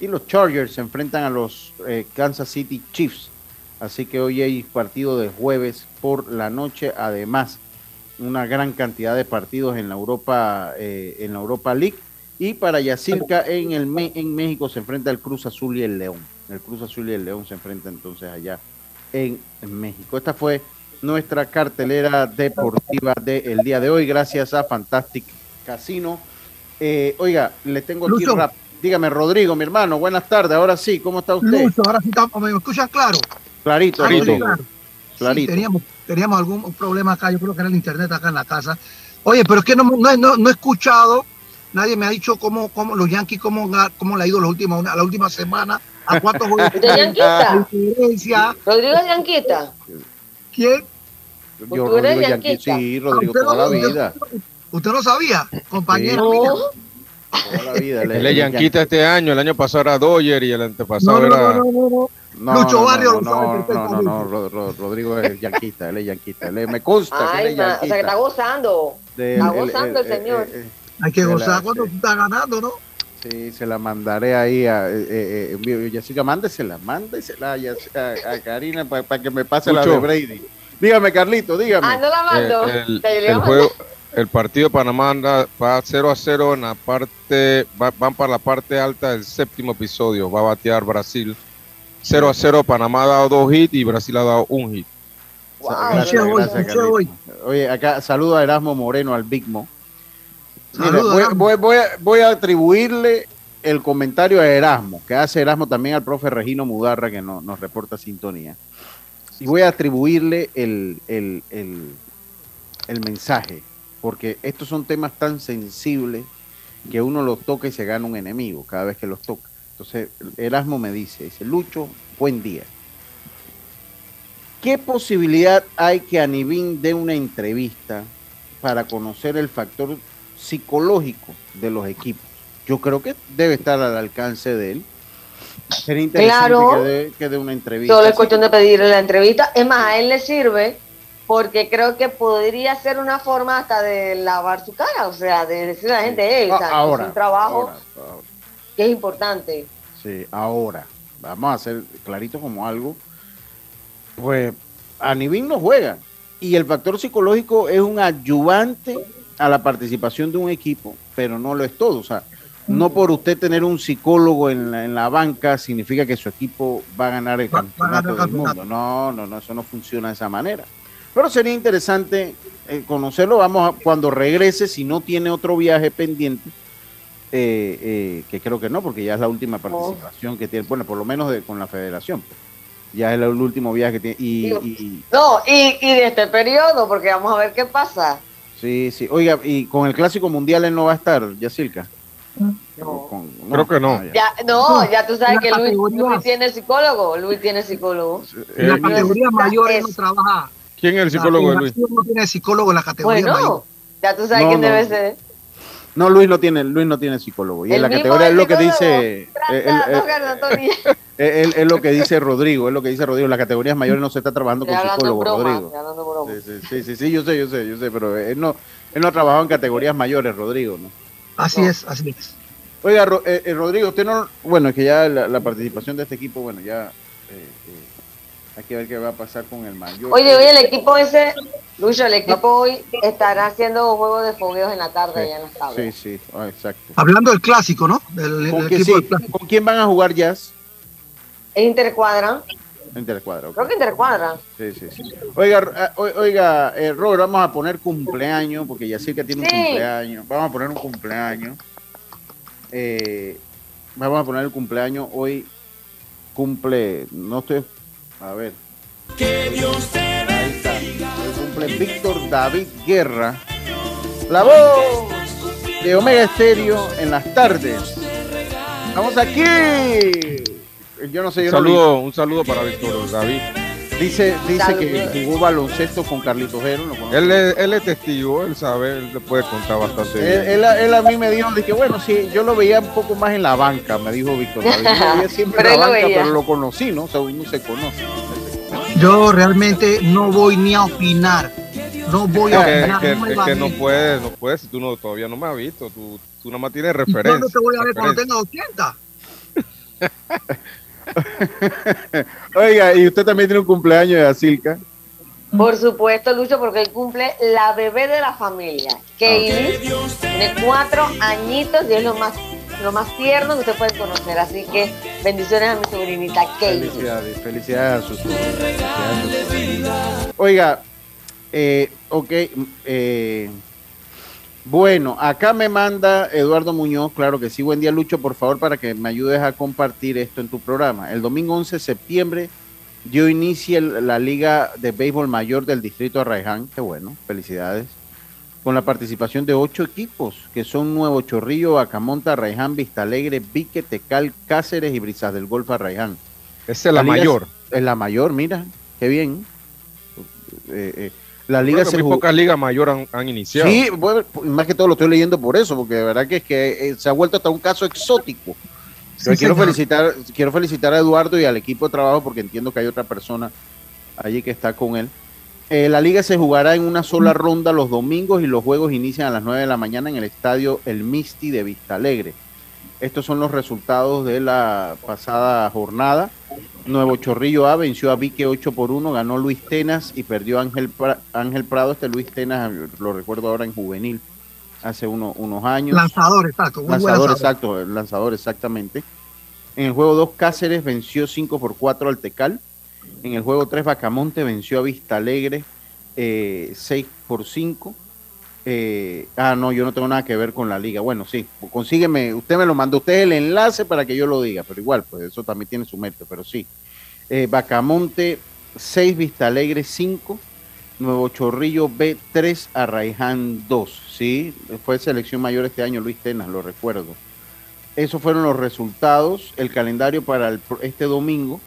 [SPEAKER 5] y los Chargers se enfrentan a los eh, Kansas City Chiefs. Así que hoy hay partido de jueves por la noche, además una gran cantidad de partidos en la Europa eh, en la Europa League y para Yacirca en el en México se enfrenta el Cruz Azul y el León. El Cruz Azul y el León se enfrentan entonces allá en, México. Esta fue nuestra cartelera deportiva del día de hoy, gracias a Fantastic Casino. Eh, oiga, le tengo aquí rap. Dígame, Rodrigo, mi hermano, buenas tardes. Ahora sí, ¿cómo está usted?
[SPEAKER 8] Lucho, ahora sí estamos, ¿me escuchan claro?
[SPEAKER 5] Clarito,
[SPEAKER 8] clarito. teníamos, teníamos algún problema acá, yo creo que era el internet acá en la casa. Oye, pero es que no, no, no, he escuchado, nadie me ha dicho cómo, cómo los Yankees, cómo, cómo le ha ido los últimos, la última semana ¿A cuántos
[SPEAKER 6] juegos? ¿De Yanquita? Rodrigo Yanquita.
[SPEAKER 8] ¿Quién?
[SPEAKER 5] Yo, Rodrigo Yanqui, sí, Rodrigo, toda la vida.
[SPEAKER 8] ¿Usted no sabía, compañero?
[SPEAKER 7] Toda la vida. Él es yanquita este año, el año pasado era Doyer y el antepasado era...
[SPEAKER 5] No, Lucho Barrio no, no, no, no, Rodrigo es yanquista, él es yanquista. me consta
[SPEAKER 6] que él es yanquista. O sea, que está gozando. está gozando el, señor.
[SPEAKER 8] Hay que gozar cuando tú estás ganando, ¿no?
[SPEAKER 5] Sí, se la mandaré ahí a eh, eh, Jessica, mándesela, mándesela a, a, Karina para que me pase la de Brady. Dígame, Carlito, dígame.
[SPEAKER 6] Ah, no la mando.
[SPEAKER 7] el, el, juego, el partido de Panamá anda, va 0 a 0 en la parte, van para la parte alta del séptimo episodio. Va a batear Brasil 0 a 0. Panamá ha dado dos hits y Brasil ha dado un hit.
[SPEAKER 5] Gracias, gracias, Oye, acá saludo a Erasmo Moreno, al Big Mo. voy, a, atribuirle el comentario a Erasmo, que hace Erasmo también al profe Regino Mudarra, que nos reporta sintonía. Y voy a atribuirle el, el, el mensaje porque estos son temas tan sensibles que uno los toca y se gana un enemigo cada vez que los toca. Entonces, Erasmo me dice, dice, Lucho, buen día. ¿Qué posibilidad hay que Anibín dé una entrevista para conocer el factor psicológico de los equipos? Yo creo que debe estar al alcance de él. Sería interesante que, dé, una entrevista.
[SPEAKER 6] Solo es cuestión de pedirle la entrevista. Es más, a él le sirve porque creo que podría ser una forma hasta de lavar su cara, o sea, de decirle a la gente, hey,
[SPEAKER 5] ahora,
[SPEAKER 6] es un trabajo que es importante.
[SPEAKER 5] Sí, ahora, vamos a hacer clarito como algo, pues Anibin no juega. Y el factor psicológico es un ayudante a la participación de un equipo, pero no lo es todo, o sea, no por usted tener un psicólogo en la, en la banca significa que su equipo va a ganar el campeonato del mundo. No, no, no, eso no funciona de esa manera. Pero sería interesante eh, conocerlo. Vamos a, cuando regrese, si no tiene otro viaje pendiente, eh, eh, que creo que no, porque ya es la última participación que tiene, bueno, por lo menos con la federación. Ya es el último viaje que tiene. Y,
[SPEAKER 6] no, y, de este periodo, porque vamos a ver qué pasa.
[SPEAKER 5] Sí, sí. Oiga, y con el Clásico Mundial él no va a estar, Yacilca.
[SPEAKER 7] No. Creo que no.
[SPEAKER 6] Ya, no, ya tú sabes que Luis, tiene psicólogo. Luis tiene psicólogo.
[SPEAKER 8] En la categoría mayor no trabaja.
[SPEAKER 7] ¿Quién es el psicólogo de Luis?
[SPEAKER 8] No tiene psicólogo en la categoría.
[SPEAKER 6] Bueno, ya tú sabes quién debe ser.
[SPEAKER 5] No, Luis no tiene, Luis no tiene psicólogo. Y en la categoría es lo que dice. Es lo que dice Rodrigo, es lo que dice Rodrigo. En las categorías mayores no se está trabajando con psicólogo, Rodrigo. Sí, sí, sí, yo sé, yo sé, yo sé, pero él no, él no ha trabajado en categorías mayores, Rodrigo, ¿no?
[SPEAKER 8] Así es, así es.
[SPEAKER 5] Oiga, eh, eh, Rodrigo, usted no, bueno, es que ya la, participación de este equipo, bueno, ya eh, hay que ver qué va a pasar con el mayor.
[SPEAKER 6] Oye, oye, el equipo ese, Lucho, el equipo hoy estará haciendo juegos de fogueos en la tarde ya en las tablas.
[SPEAKER 5] Sí, sí, ah, exacto.
[SPEAKER 8] Hablando del clásico, ¿no? Del,
[SPEAKER 5] ¿Con, quién van a jugar Jazz?
[SPEAKER 6] Intercuadra.
[SPEAKER 5] Intercuadra.
[SPEAKER 6] Creo que Intercuadra.
[SPEAKER 5] Sí, sí, sí. Oiga, eh, oiga eh, Robert, vamos a poner cumpleaños, porque ya sé que tiene un cumpleaños. Vamos a poner un cumpleaños. Eh, vamos a poner el cumpleaños. Hoy cumple, no estoy a ver. Que Dios te bendiga. cumple Víctor David Guerra. La voz de Omega Estéreo en las tardes. Vamos aquí. Yo no sé.
[SPEAKER 7] un, saludo, un saludo para Víctor David.
[SPEAKER 5] Dice, dice que jugó baloncesto con Carlitos Jero.
[SPEAKER 7] Él, es, él es testigo, él sabe, él le puede contar bastante
[SPEAKER 5] él, Él, a mí me dijo, dije, bueno, sí, yo lo veía un poco más en la banca, me dijo Víctor David. Yo lo veía siempre en la banca, pero lo conocí, ¿no? O sea, uno se conoce.
[SPEAKER 8] Yo realmente no voy ni a opinar. No voy a
[SPEAKER 7] opinar. Es que, no, que no puedes, no puedes, tú no, todavía no me has visto, tú, tú nada más tienes referencia.
[SPEAKER 8] no te voy a ver cuando tenga 80.
[SPEAKER 5] Oiga, y usted también tiene un cumpleaños de Asilka.
[SPEAKER 6] Por supuesto, Lucho, porque él cumple la bebé de la familia. Kaylee tiene cuatro añitos y es lo más, lo más tierno que usted puede conocer. Así que bendiciones a mi sobrinita Kaylee.
[SPEAKER 5] Felicidades, felicidades a sus Oiga, eh, ok, eh, bueno, acá me manda Eduardo Muñoz, claro que sí, buen día Lucho, por favor, para que me ayudes a compartir esto en tu programa. El domingo 11 de septiembre dio inicio la Liga de Béisbol Mayor del Distrito Arraiján, qué bueno, felicidades, con la participación de ocho equipos, que son Nuevo Chorrillo, Acamonta, Arraiján, Vista Alegre, Vique, Tecal, Cáceres y Brisas del Golfo Arraiján.
[SPEAKER 7] Esa es la, mayor.
[SPEAKER 5] Es, la mayor, mira, qué bien. Eh, eh
[SPEAKER 7] La liga se muy pocas ligas mayores han, iniciado.
[SPEAKER 5] Sí, más que todo lo estoy leyendo por eso, porque de verdad que es que eh, se ha vuelto hasta un caso exótico. quiero felicitar, quiero felicitar a Eduardo y al equipo de trabajo porque entiendo que hay otra persona allí que está con él. Eh, la liga se jugará en una sola ronda los domingos y los juegos inician a las 9 de la mañana en el estadio El Misti de Vista Alegre. Estos son los resultados de la pasada jornada. Nuevo Chorrillo A venció a Vique 8 por 1, ganó Luis Tenas y perdió Ángel, Ángel Prado. Este Luis Tenas lo recuerdo ahora en juvenil, hace unos años.
[SPEAKER 8] Lanzador, exacto.
[SPEAKER 5] Lanzador, exacto, lanzador, exactamente. En el juego 2, Cáceres venció 5 por 4 al Tecal. En el juego 3, Bacamonte venció a Vista Alegre eh, 6 por 5. Eh, ah, no, yo no tengo nada que ver con la liga. Bueno, sí, consígueme, usted me lo mandó, usted el enlace para que yo lo diga, pero igual, pues eso también tiene su mérito, pero sí. Eh, Bacamonte 6, Vista Alegre 5, Nuevo Chorrillo B 3, Arraiján 2, sí, fue selección mayor este año Luis Tenas, lo recuerdo. Esos fueron los resultados, el calendario para este domingo.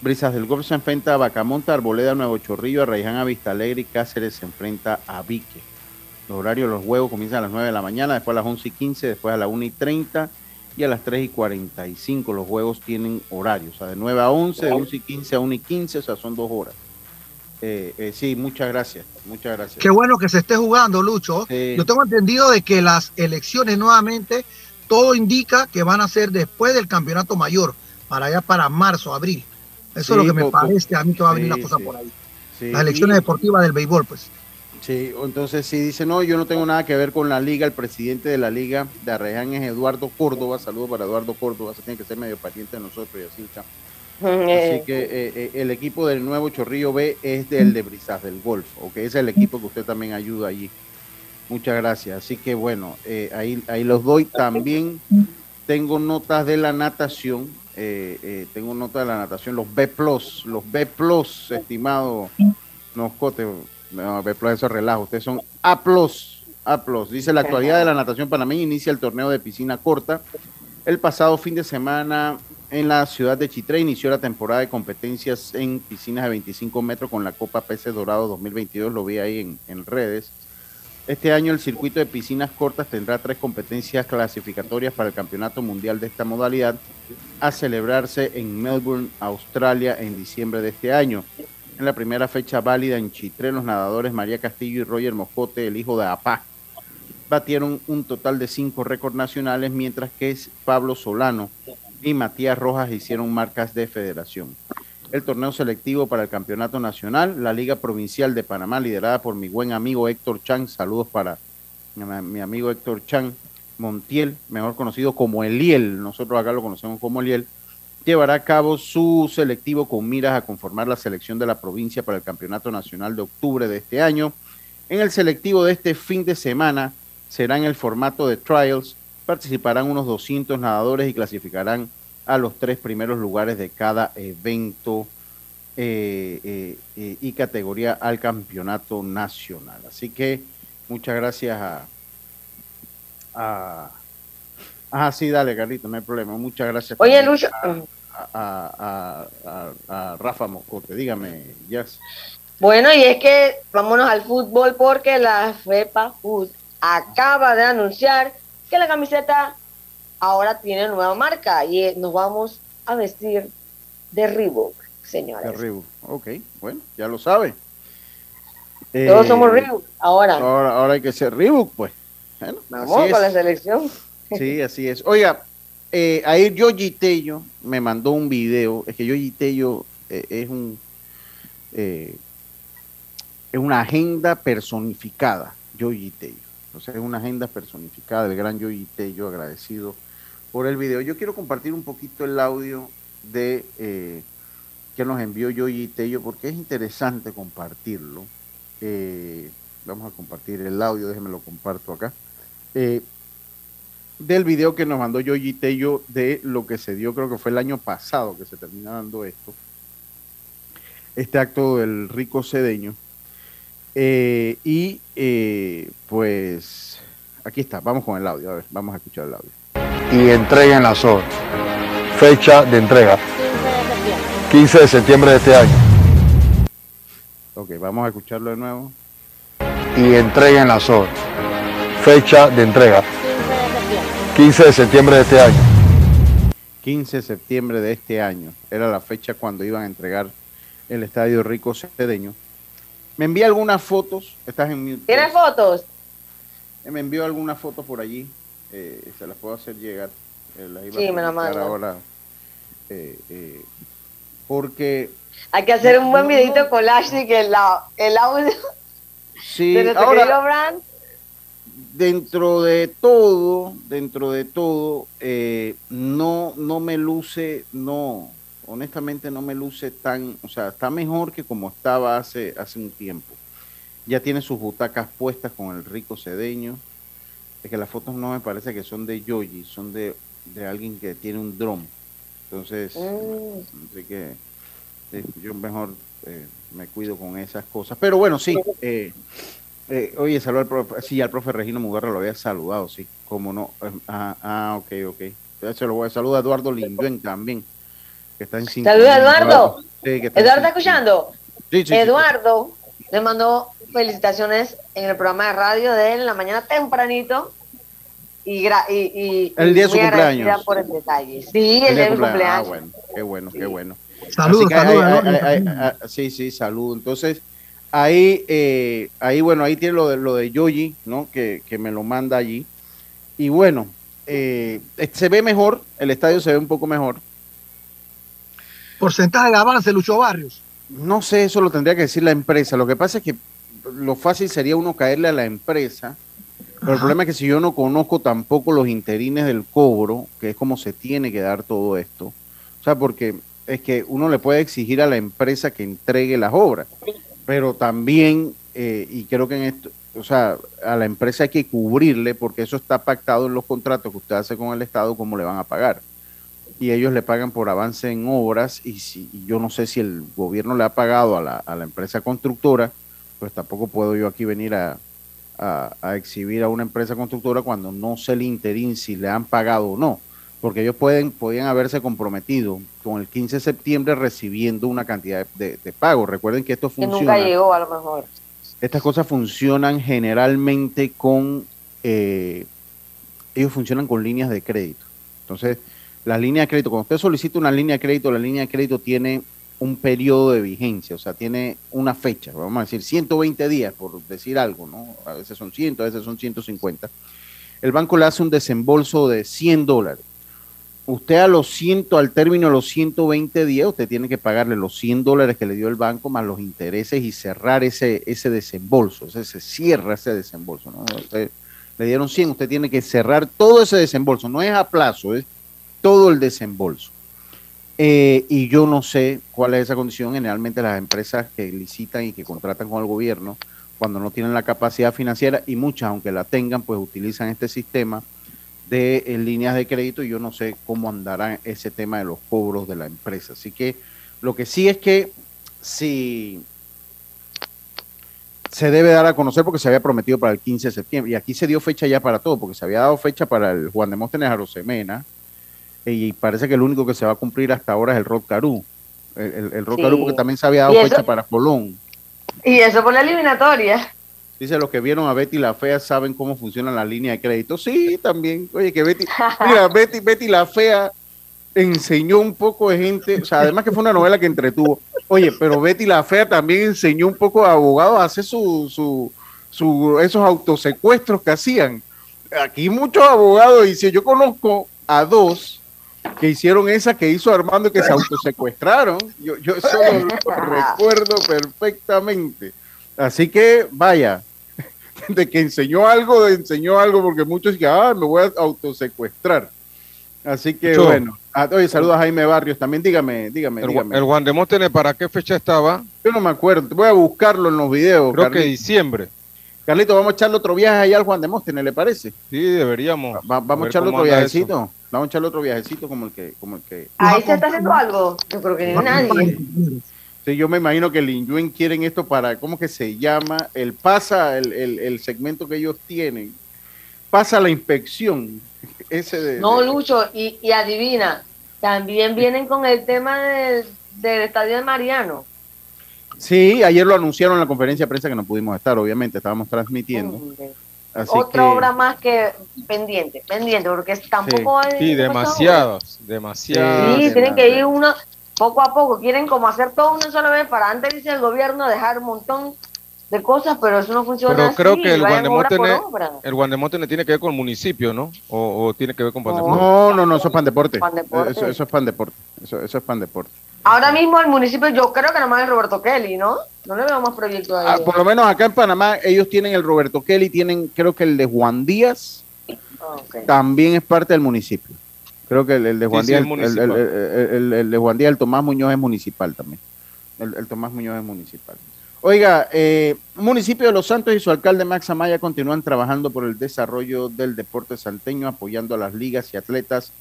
[SPEAKER 5] Brisas del Golf se enfrenta a Bacamonte, Arboleda, Nuevo Chorrillo, Arraiján a Vista Alegre y Cáceres se enfrenta a Vique. Los horarios de los juegos comienzan a las 9 de la mañana, después a las 11 y 15, después a las 1 y 30 y a las 3 y 45. Los juegos tienen horarios, o sea, de 9 a 11, de 11 y 15 a 1 y 15, o sea, son dos horas. Eh, eh, sí, muchas gracias, muchas gracias.
[SPEAKER 8] Qué bueno que se esté jugando, Lucho. Yo tengo entendido de que las elecciones nuevamente, todo indica que van a ser después del campeonato mayor, para allá para marzo, abril. Eso es lo que me parece a mí que va a venir la cosa por ahí. Las elecciones deportivas del béisbol, pues.
[SPEAKER 5] Sí, entonces si dice, no, yo no tengo nada que ver con la liga, el presidente de la liga de Arreján es Eduardo Córdoba, saludo para Eduardo Córdoba, se tiene que ser medio pariente de nosotros y así, Así que eh, eh, el equipo del nuevo Chorrillo B es del de Brisas del Golfo, que es el equipo que usted también ayuda allí. Muchas gracias. Así que bueno, eh, ahí, ahí los doy. También tengo notas de la natación. tengo notas de la natación, los B, los B, estimado Noscote no, eso es relajo. Ustedes son A+. A+. Dice la actualidad de la natación panameña inicia el torneo de piscina corta. El pasado fin de semana en la ciudad de Chitré inició la temporada de competencias en piscinas de 25 metros con la Copa Peces Dorado 2022. Lo vi ahí en, en redes. Este año el circuito de piscinas cortas tendrá tres competencias clasificatorias para el Campeonato Mundial de esta modalidad a celebrarse en Melbourne, Australia, en diciembre de este año. En la primera fecha válida en Chitré, los nadadores María Castillo y Roger Moscote, el hijo de Apá, batieron un total de cinco récords nacionales, mientras que Pablo Solano y Matías Rojas hicieron marcas de federación. El torneo selectivo para el Campeonato Nacional, la Liga Provincial de Panamá, liderada por mi buen amigo Héctor Chan, saludos para mi amigo Héctor Chan Montiel, mejor conocido como Eliel, nosotros acá lo conocemos como Eliel, llevará a cabo su selectivo con miras a conformar la selección de la provincia para el Campeonato Nacional de octubre de este año. En el selectivo de este fin de semana será en el formato de trials. Participarán unos 200 nadadores y clasificarán a los tres primeros lugares de cada evento eh, eh, eh, y categoría al campeonato nacional. Así que muchas gracias a, a Ah, sí, dale, Carlito, no hay problema. Muchas gracias.
[SPEAKER 6] Oye, Lucho.
[SPEAKER 5] A, a, Rafa Moscote, dígame, Jazz.
[SPEAKER 6] Bueno, y es que vámonos al fútbol porque la FEPA Food acaba de anunciar que la camiseta ahora tiene nueva marca y nos vamos a vestir de Reebok, señores.
[SPEAKER 5] De Reebok, ok, bueno, ya lo sabe.
[SPEAKER 6] Todos somos eh, Reebok ahora.
[SPEAKER 5] ahora. Ahora hay que ser Reebok, pues.
[SPEAKER 6] vamos con la selección.
[SPEAKER 5] Sí, así es. Oiga, eh, ahí Yogi Tello me mandó un video. Es que Yogi Tello eh, es un eh, es una agenda personificada, Yogi Tello. O sea, es una agenda personificada del gran Yogi Tello, agradecido por el video. Yo quiero compartir un poquito el audio de eh, que nos envió Yogi Tello porque es interesante compartirlo. vamos a compartir el audio, déjenme lo comparto acá del video que nos mandó Yoyi Tello de lo que se dio, creo que fue el año pasado que se termina dando esto, este acto del rico cedeño. Eh, y eh, pues aquí está, vamos con el audio, a ver, vamos a escuchar el audio.
[SPEAKER 12] Y entrega en la zona. Fecha de entrega. 15 de septiembre de este año.
[SPEAKER 5] Ok, vamos a escucharlo de nuevo.
[SPEAKER 12] y entreguen la SOR. Fecha de entrega. 15 de septiembre de este año.
[SPEAKER 5] 15 de septiembre de este año. Era la fecha cuando iban a entregar el Estadio Rico Cedeño. Me envía algunas fotos. Estás en mute.
[SPEAKER 6] ¿Tienes fotos?
[SPEAKER 5] Eh, me envió algunas fotos por allí. Eh, se las puedo hacer llegar.
[SPEAKER 6] Eh, sí, me la mando.
[SPEAKER 5] Ahora, porque...
[SPEAKER 6] Hay que hacer un buen videito con Ashley que el, el audio
[SPEAKER 5] sí, de ahora, brand dentro de todo, dentro de todo, eh, no, no me luce, no, honestamente no me luce tan, o sea, está mejor que como estaba hace, hace un tiempo. Ya tiene sus butacas puestas con el rico cedeño. Es que las fotos no me parece que son de Yogi, son de, de alguien que tiene un dron. Entonces, mm. así que yo mejor eh, me cuido con esas cosas. Pero bueno, sí. Eh, eh, oye, saludar al profe. Sí, al profe Regino Mugarra lo había saludado, sí. Cómo no. Eh, ah, ah, ok, ok. Se lo voy a saludar a Eduardo Linduen también, que está en
[SPEAKER 6] Saluda, Eduardo. ¿Eduardo está escuchando? Sí, sí, Eduardo le mandó felicitaciones en el programa de radio de él en la mañana tempranito. Y, y,
[SPEAKER 5] el día de su cumpleaños.
[SPEAKER 6] por el detalle. Sí, el, día de su cumpleaños. Ah,
[SPEAKER 5] bueno, qué bueno, qué bueno.
[SPEAKER 8] Saludos, saludos.
[SPEAKER 5] Sí, sí, salud. Entonces, Ahí, eh, ahí bueno, ahí tiene lo de, lo de Yogi, ¿no? Que, me lo manda allí. Y bueno, eh, se ve mejor, el estadio se ve un poco mejor.
[SPEAKER 8] ¿Porcentaje de avance, Lucho Barrios?
[SPEAKER 5] No sé, eso lo tendría que decir la empresa. Lo que pasa es que lo fácil sería uno caerle a la empresa, pero el problema es que si yo no conozco tampoco los interines del cobro, que es como se tiene que dar todo esto, o sea, porque es que uno le puede exigir a la empresa que entregue las obras, pero también, eh, y creo que en esto, o sea, a la empresa hay que cubrirle porque eso está pactado en los contratos que usted hace con el Estado, cómo le van a pagar. Y ellos le pagan por avance en obras y, si, yo no sé si el gobierno le ha pagado a la, a la empresa constructora, pues tampoco puedo yo aquí venir a, a, exhibir a una empresa constructora cuando no sé el interín si le han pagado o no porque ellos pueden, podían haberse comprometido con el 15 de septiembre recibiendo una cantidad de, de pagos. Recuerden que esto funciona.
[SPEAKER 6] Que nunca llegó a lo mejor.
[SPEAKER 5] Estas cosas funcionan generalmente con, eh, ellos funcionan con líneas de crédito. Entonces, las líneas de crédito, cuando usted solicita una línea de crédito, la línea de crédito tiene un periodo de vigencia, o sea, tiene una fecha, vamos a decir 120 días, por decir algo, ¿no? A veces son 100, a veces son 150. El banco le hace un desembolso de 100 dólares usted a los 100, al término de los 120 días, usted tiene que pagarle los 100 dólares que le dio el banco más los intereses y cerrar ese, ese desembolso. O se cierra ese desembolso. ¿no? le dieron 100, usted tiene que cerrar todo ese desembolso. No es a plazo, es todo el desembolso. Eh, y yo no sé cuál es esa condición. Generalmente las empresas que licitan y que contratan con el gobierno, cuando no tienen la capacidad financiera, y muchas, aunque la tengan, pues utilizan este sistema de líneas de crédito y yo no sé cómo andará ese tema de los cobros de la empresa. Así que lo que sí es que si se debe dar a conocer porque se había prometido para el 15 de septiembre y aquí se dio fecha ya para todo porque se había dado fecha para el Juan de Móstenes Arosemena y parece que el único que se va a cumplir hasta ahora es el Rod Caru. El, el, Rod porque también se había dado fecha para Colón.
[SPEAKER 6] Y eso por la eliminatoria.
[SPEAKER 5] Dice, los que vieron a Betty la Fea saben cómo funciona la línea de crédito. Sí, también. Oye, que Betty, mira, Betty, Betty la Fea enseñó un poco de gente, o sea, además que fue una novela que entretuvo. Oye, pero Betty la Fea también enseñó un poco a abogados a hacer su, su, su, esos autosecuestros que hacían. Aquí muchos abogados dicen, yo conozco a dos que hicieron esa que hizo Armando que se autosecuestraron. Yo, yo eso lo recuerdo perfectamente. Así que, vaya, de que enseñó algo, enseñó algo, porque muchos dicen, ah, me voy a autosecuestrar. Así que bueno. Ah, oye, saludos a Jaime Barrios también. Dígame, dígame,
[SPEAKER 7] el,
[SPEAKER 5] dígame.
[SPEAKER 7] El Juan de ¿para qué fecha estaba?
[SPEAKER 5] Yo no me acuerdo. Voy a buscarlo en los videos.
[SPEAKER 7] Creo que diciembre.
[SPEAKER 5] Carlito, vamos a echarle otro viaje allá al Juan de ¿le parece?
[SPEAKER 7] Sí, deberíamos.
[SPEAKER 5] vamos a echarle otro viajecito. Vamos a echarle otro viajecito como el que, como el que.
[SPEAKER 6] Ahí se está haciendo algo. Yo creo que nadie.
[SPEAKER 5] Sí, yo me imagino que Lin Yuen quieren esto para, ¿cómo que se llama? El pasa, el, el, segmento que ellos tienen, pasa la inspección. Ese de,
[SPEAKER 6] no, Lucho, y, y, adivina, también vienen con el tema del, del estadio de Mariano.
[SPEAKER 5] Sí, ayer lo anunciaron en la conferencia de prensa que no pudimos estar, obviamente, estábamos transmitiendo.
[SPEAKER 6] Otra obra más que pendiente, pendiente, porque tampoco
[SPEAKER 7] sí, sí demasiados, demasiados.
[SPEAKER 6] Sí, tienen que ir una poco a poco, quieren como hacer todo una sola vez para antes dice el gobierno dejar un montón de cosas, pero eso no funciona
[SPEAKER 7] Pero creo que el Guandemote, el tiene que ver con el municipio, ¿no? O, tiene que ver con
[SPEAKER 5] Pandeporte. No, no, no, eso es Pandeporte. Deporte. Eso, eso, es Pandeporte. Eso, eso es Pandeporte.
[SPEAKER 6] Ahora mismo el municipio, yo creo que nada más es Roberto Kelly, ¿no? No le veo más proyectos ahí.
[SPEAKER 5] Ah, por lo menos acá en Panamá, ellos tienen el Roberto Kelly, tienen creo que el de Juan Díaz también es parte del municipio. Creo que el, de Juan Díaz, el, el, de Juan Díaz, el Tomás Muñoz es municipal también. El, Tomás Muñoz es municipal. Oiga, eh, municipio de Los Santos y su alcalde Max Amaya continúan trabajando por el desarrollo del deporte salteño, apoyando a las ligas y atletas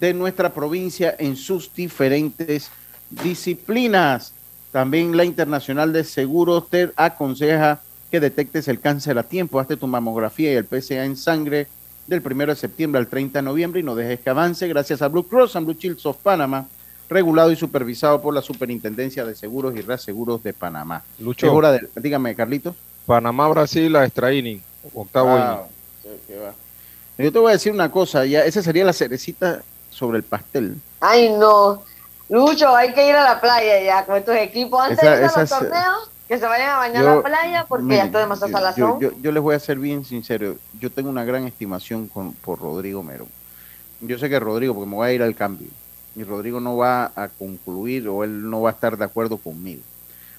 [SPEAKER 5] de nuestra provincia en sus diferentes disciplinas. También la Internacional de Seguros te aconseja que detectes el cáncer a tiempo, hazte tu mamografía y el PSA en sangre del 1 de septiembre al 30 de noviembre y no dejes que avance gracias a Blue Cross and Blue Shields of Panama, regulado y supervisado por la Superintendencia de Seguros y Reaseguros de Panamá.
[SPEAKER 7] Lucho.
[SPEAKER 5] dígame, Carlitos.
[SPEAKER 7] Panamá, Brasil, a extra octavo
[SPEAKER 5] Yo te voy a decir una cosa, ya esa sería la cerecita sobre el pastel.
[SPEAKER 6] Ay, no. Lucho, hay que ir a la playa ya con estos equipos antes de ir a los torneos. Que se vayan a bañar a la playa porque ya está demasiado salazón.
[SPEAKER 5] Yo, yo, les voy a ser bien sincero. Yo tengo una gran estimación con, por Rodrigo Merón. Yo sé que Rodrigo, porque me voy a ir al cambio, y Rodrigo no va a concluir o él no va a estar de acuerdo conmigo.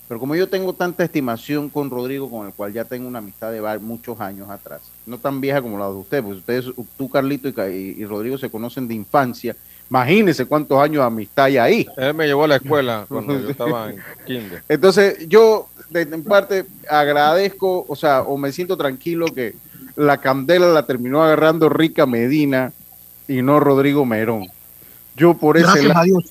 [SPEAKER 5] Pero como yo tengo tanta estimación con Rodrigo, con el cual ya tengo una amistad de muchos años atrás, no tan vieja como la de ustedes, pues ustedes, tú Carlito y, y Rodrigo se conocen de infancia, Imagínese cuántos años de amistad hay ahí.
[SPEAKER 7] Él me llevó a la escuela cuando yo estaba en kinder.
[SPEAKER 5] Entonces, yo en parte agradezco, o sea, o me siento tranquilo que la candela la terminó agarrando Rica Medina y no Rodrigo Merón. Yo por ese lado,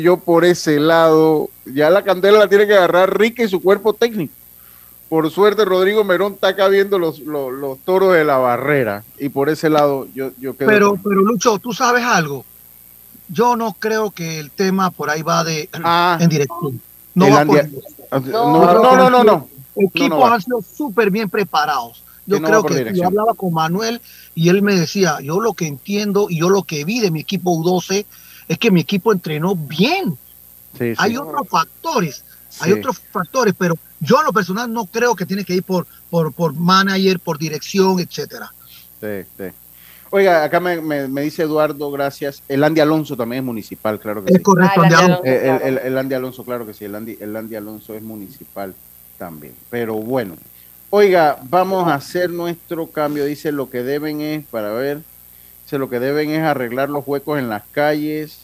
[SPEAKER 5] yo por ese lado, ya la candela la tiene que agarrar Rica y su cuerpo técnico. Por suerte, Rodrigo Merón está acá viendo los, los, toros de la barrera. Y por ese lado, yo, yo quedo.
[SPEAKER 8] Pero, pero Lucho, tú sabes algo yo no creo que el tema por ahí va de ah. en dirección. No, va por,
[SPEAKER 5] no, no, no, no, no,
[SPEAKER 8] Equipos han sido súper bien preparados. Yo creo que yo hablaba con Manuel y él me decía, yo lo que entiendo y yo lo que vi de mi equipo U12 es que mi equipo entrenó bien. hay otros factores, hay otros factores, pero yo en lo personal no creo que tiene que ir por, por, por manager, por dirección, etcétera.
[SPEAKER 5] Sí, sí. Oiga, acá me, dice Eduardo, gracias. El Andy Alonso también es municipal, claro que
[SPEAKER 8] sí. Correcto,
[SPEAKER 5] ah, el, Andy Alonso, claro que sí. El Andy, el Andy Alonso es municipal también. Pero bueno, oiga, vamos a hacer nuestro cambio. Dice lo que deben es, para ver, dice lo que deben es arreglar los huecos en las calles.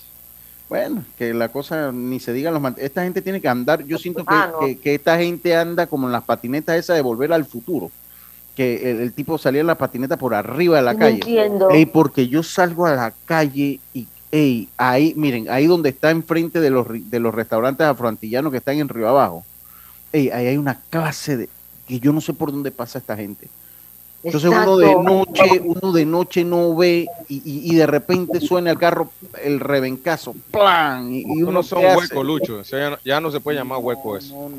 [SPEAKER 5] Bueno, que la cosa ni se diga los Esta gente tiene que andar. Yo siento que, que, que esta gente anda como en las patinetas esas de volver al futuro que el, tipo salía en la patineta por arriba de la calle.
[SPEAKER 6] Entiendo.
[SPEAKER 5] porque yo salgo a la calle y ahí, miren, ahí donde está enfrente de los, de los restaurantes afroantillanos que están en Río Abajo, ahí hay una clase de que yo no sé por dónde pasa esta gente. Entonces uno de noche, uno de noche no ve y, de repente suena el carro el rebencazo, plan y, uno
[SPEAKER 7] son hueco, Lucho, ya, no se puede llamar hueco eso.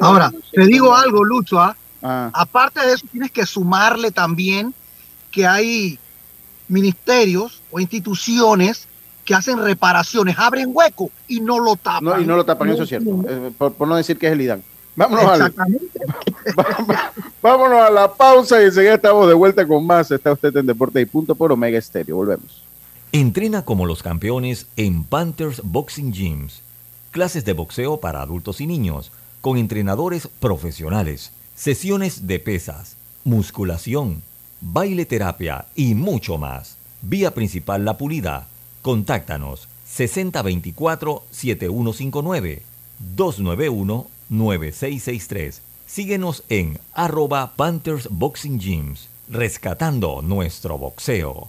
[SPEAKER 8] Ahora, te digo algo, Lucho, ¿ah? Ah. Aparte de eso, tienes que sumarle también que hay ministerios o instituciones que hacen reparaciones, abren hueco y no lo tapan.
[SPEAKER 5] No, y no lo tapan, eso es cierto. Eh, por, no decir que es el IDAN. Vámonos, a, vámonos a la pausa y enseguida estamos de vuelta con más. Está usted en Deporte y Punto por Omega Estéreo. Volvemos.
[SPEAKER 2] Entrena como los campeones en Panthers Boxing Gyms. Clases de boxeo para adultos y niños, con entrenadores profesionales sesiones de pesas, musculación, baile terapia y mucho más. Vía principal La Pulida. Contáctanos 6024-7159 291-9663. Síguenos en arroba Panthers Boxing Gyms, rescatando nuestro boxeo.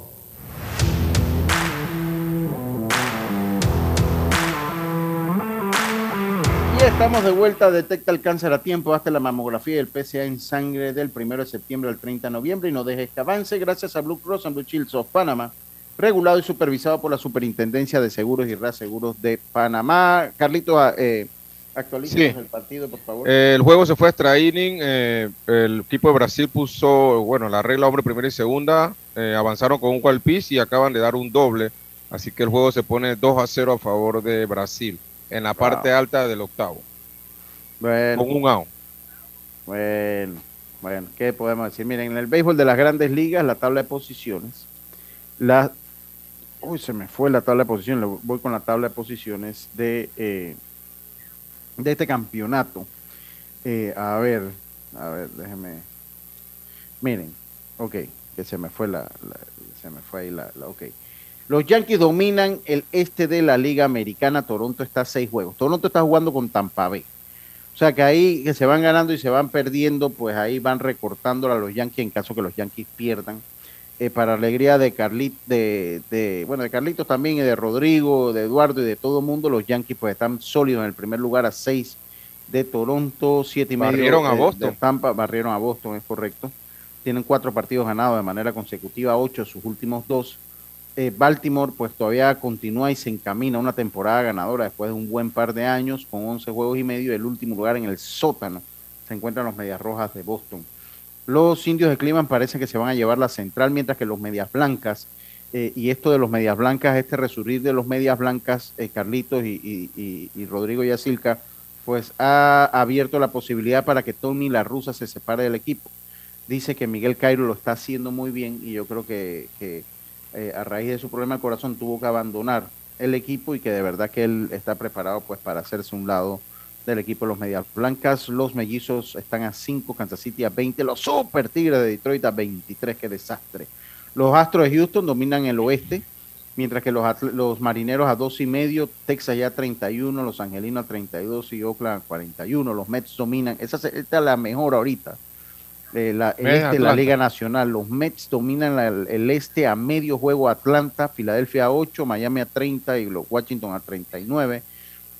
[SPEAKER 5] Estamos de vuelta. Detecta el cáncer a tiempo. Hasta la mamografía y el PSA en sangre del 1 de septiembre al 30 de noviembre. Y no dejes que avance gracias a Blue Cross and Blue Shields of Panama, regulado y supervisado por la Superintendencia de Seguros y Reaseguros de Panamá. Carlito, ah, eh, el partido, por favor.
[SPEAKER 7] el juego se fue a extra inning. Eh, el equipo de Brasil puso, bueno, la regla hombre primera y segunda. Eh, avanzaron con un cual y acaban de dar un doble. Así que el juego se pone 2 a 0 a favor de Brasil en la parte alta del octavo.
[SPEAKER 5] Bueno.
[SPEAKER 7] Con un out.
[SPEAKER 5] Bueno, bueno, ¿qué podemos decir? Miren, en el béisbol de las grandes ligas, la tabla de posiciones, la... Uy, se me fue la tabla de posiciones, voy con la tabla de posiciones de, eh, de este campeonato. Eh, a ver, a ver, déjenme. Miren, ok, que se me fue la, se me fue ahí la, la ok. Los Yankees dominan el este de la Liga Americana. Toronto está a seis juegos. Toronto está jugando con Tampa Bay. O sea que ahí que se van ganando y se van perdiendo, pues ahí van recortando a los Yankees en caso que los Yankees pierdan. Eh, para alegría de Carlit, de, bueno, de Carlitos también y de Rodrigo, de Eduardo y de todo el mundo, los Yankees pues están sólidos en el primer lugar a seis de Toronto, siete y medio
[SPEAKER 7] barrieron a Boston.
[SPEAKER 5] de Tampa, barrieron a Boston, es correcto. tienen cuatro partidos ganados de manera consecutiva, ocho sus últimos dos. Eh, Baltimore pues todavía continúa y se encamina a una temporada ganadora después de un buen par de años con 11 juegos y medio. El último lugar en el sótano se encuentran los Medias Rojas de Boston. Los indios de Cleveland parece que se van a llevar la central, mientras que los Medias Blancas, eh, y esto de los Medias Blancas, este resurgir de los Medias Blancas, eh, Carlitos y, y, y, Rodrigo Yacilca, pues ha abierto la posibilidad para que Tony La Rusa se separe del equipo. Dice que Miguel Cairo lo está haciendo muy bien y yo creo que, eh, a raíz de su problema de corazón tuvo que abandonar el equipo y que de verdad que él está preparado pues para hacerse un lado del equipo de los Medias Blancas. Los mellizos están a 5, Kansas City a 20, los Super Tigres de Detroit a 23, qué desastre. Los Astros de Houston dominan el oeste, mientras que los, los Marineros a 2 y medio, Texas ya a 31, Los Angelinos a 32 y Oakland a 41. Los Mets dominan, esa, esta es la mejor ahorita. Eh, la, el este, la Liga Nacional. Los Mets dominan el este a medio juego Atlanta, Filadelfia a 8, Miami a 30 y los Washington a 39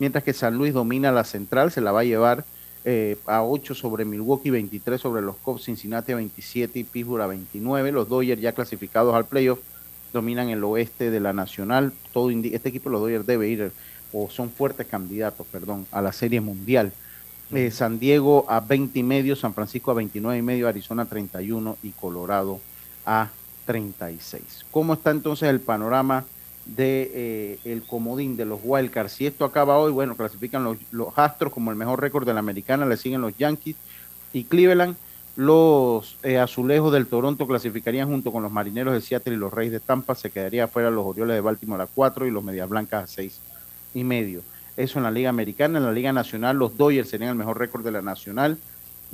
[SPEAKER 5] mientras que San Luis domina la central, se la va a llevar eh, a 8 sobre Milwaukee, 23 sobre los Cubs, Cincinnati a 27 y Pittsburgh a 29. Los Dodgers ya clasificados al playoff dominan el oeste de la Nacional. Todo este equipo, los Dodgers, debe ir, o son fuertes candidatos, perdón, a la Serie Mundial. Eh, San Diego a 20 y medio, San Francisco a 29 y medio, Arizona a 31 y Colorado a 36. ¿Cómo está entonces el panorama de eh, el comodín de los Wildcards. Si esto acaba hoy, bueno, clasifican los, Astros como el mejor récord de la americana, le siguen los Yankees y Cleveland. Los eh, azulejos del Toronto clasificarían junto con los marineros de Seattle y los Reyes de Tampa. Se quedaría fuera los Orioles de Baltimore a 4 y los Medias Blancas a 6 y medio. Eso en la Liga Americana. En la Liga Nacional, los Dodgers serían el mejor récord de la Nacional,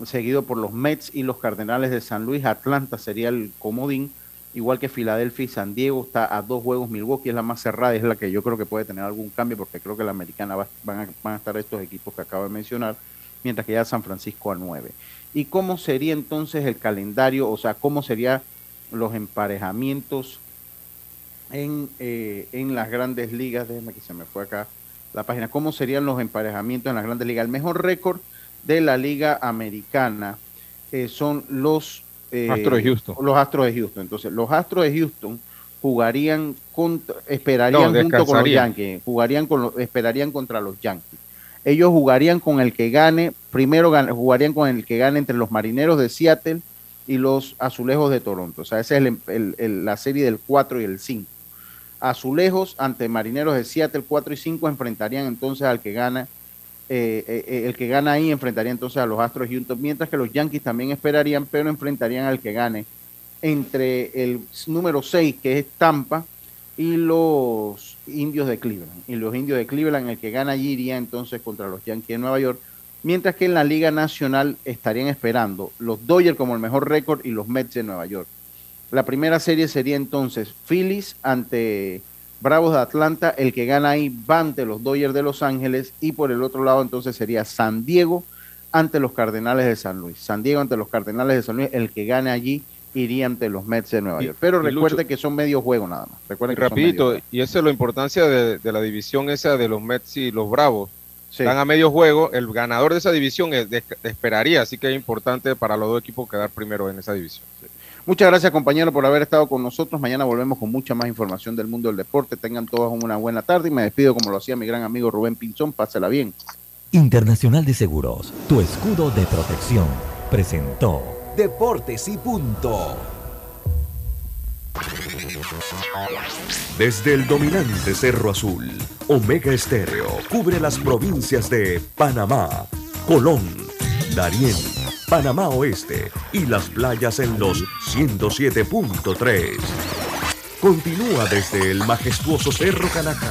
[SPEAKER 5] seguido por los Mets y los Cardenales de San Luis. Atlanta sería el comodín igual que Filadelfia y San Diego, está a dos juegos, Milwaukee es la más cerrada, es la que yo creo que puede tener algún cambio, porque creo que la americana van, a, estar estos equipos que acabo de mencionar, mientras que ya San Francisco a nueve. ¿Y cómo sería entonces el calendario, o sea, cómo serían los emparejamientos en, eh, en las grandes ligas? Déjeme que se me fue acá la página. ¿Cómo serían los emparejamientos en las grandes ligas? El mejor récord de la liga americana eh, son los
[SPEAKER 7] eh, Astros de Houston.
[SPEAKER 5] Los Astros de Houston. Entonces, los Astros de Houston jugarían contra, esperarían junto con los Yankees, jugarían con esperarían contra los Yankees. Ellos jugarían con el que gane, primero jugarían con el que gane entre los Marineros de Seattle y los Azulejos de Toronto. O sea, esa es la serie del 4 y el 5. Azulejos ante Marineros de Seattle 4 y 5 enfrentarían entonces al que gana eh, eh, el que gana ahí enfrentaría entonces a los Astros Houston, mientras que los Yankees también esperarían, pero enfrentarían al que gane entre el número 6, que es Tampa, y los indios de Cleveland. Y los indios de Cleveland, el que gana allí iría entonces contra los Yankees de Nueva York, mientras que en la Liga Nacional estarían esperando los Dodgers como el mejor récord y los Mets de Nueva York. La primera serie sería entonces Phillies ante Bravos de Atlanta, el que gana ahí va ante los Dodgers de Los Ángeles y por el otro lado entonces sería San Diego ante los Cardenales de San Luis. San Diego ante los Cardenales de San Luis, el que gane allí iría ante los Mets de Nueva York. Pero recuerde que son medio juego nada más. Recuerden
[SPEAKER 7] y rapidito, y esa es la importancia de, la división esa de los Mets y los Bravos. Están a medio juego, el ganador de esa división esperaría, así que es importante para los dos equipos quedar primero en esa división.
[SPEAKER 5] Muchas gracias compañero por haber estado con nosotros. Mañana volvemos con mucha más información del mundo del deporte. Tengan todos una buena tarde y me despido como lo hacía mi gran amigo Rubén Pinzón. Pásela bien.
[SPEAKER 2] Internacional de Seguros, tu escudo de protección, presentó
[SPEAKER 3] Deportes y punto. Desde el dominante Cerro Azul, Omega Estéreo cubre las provincias de Panamá, Colón, Darién, Panamá Oeste y las playas en los 107.3. Continúa desde el majestuoso Cerro Canajá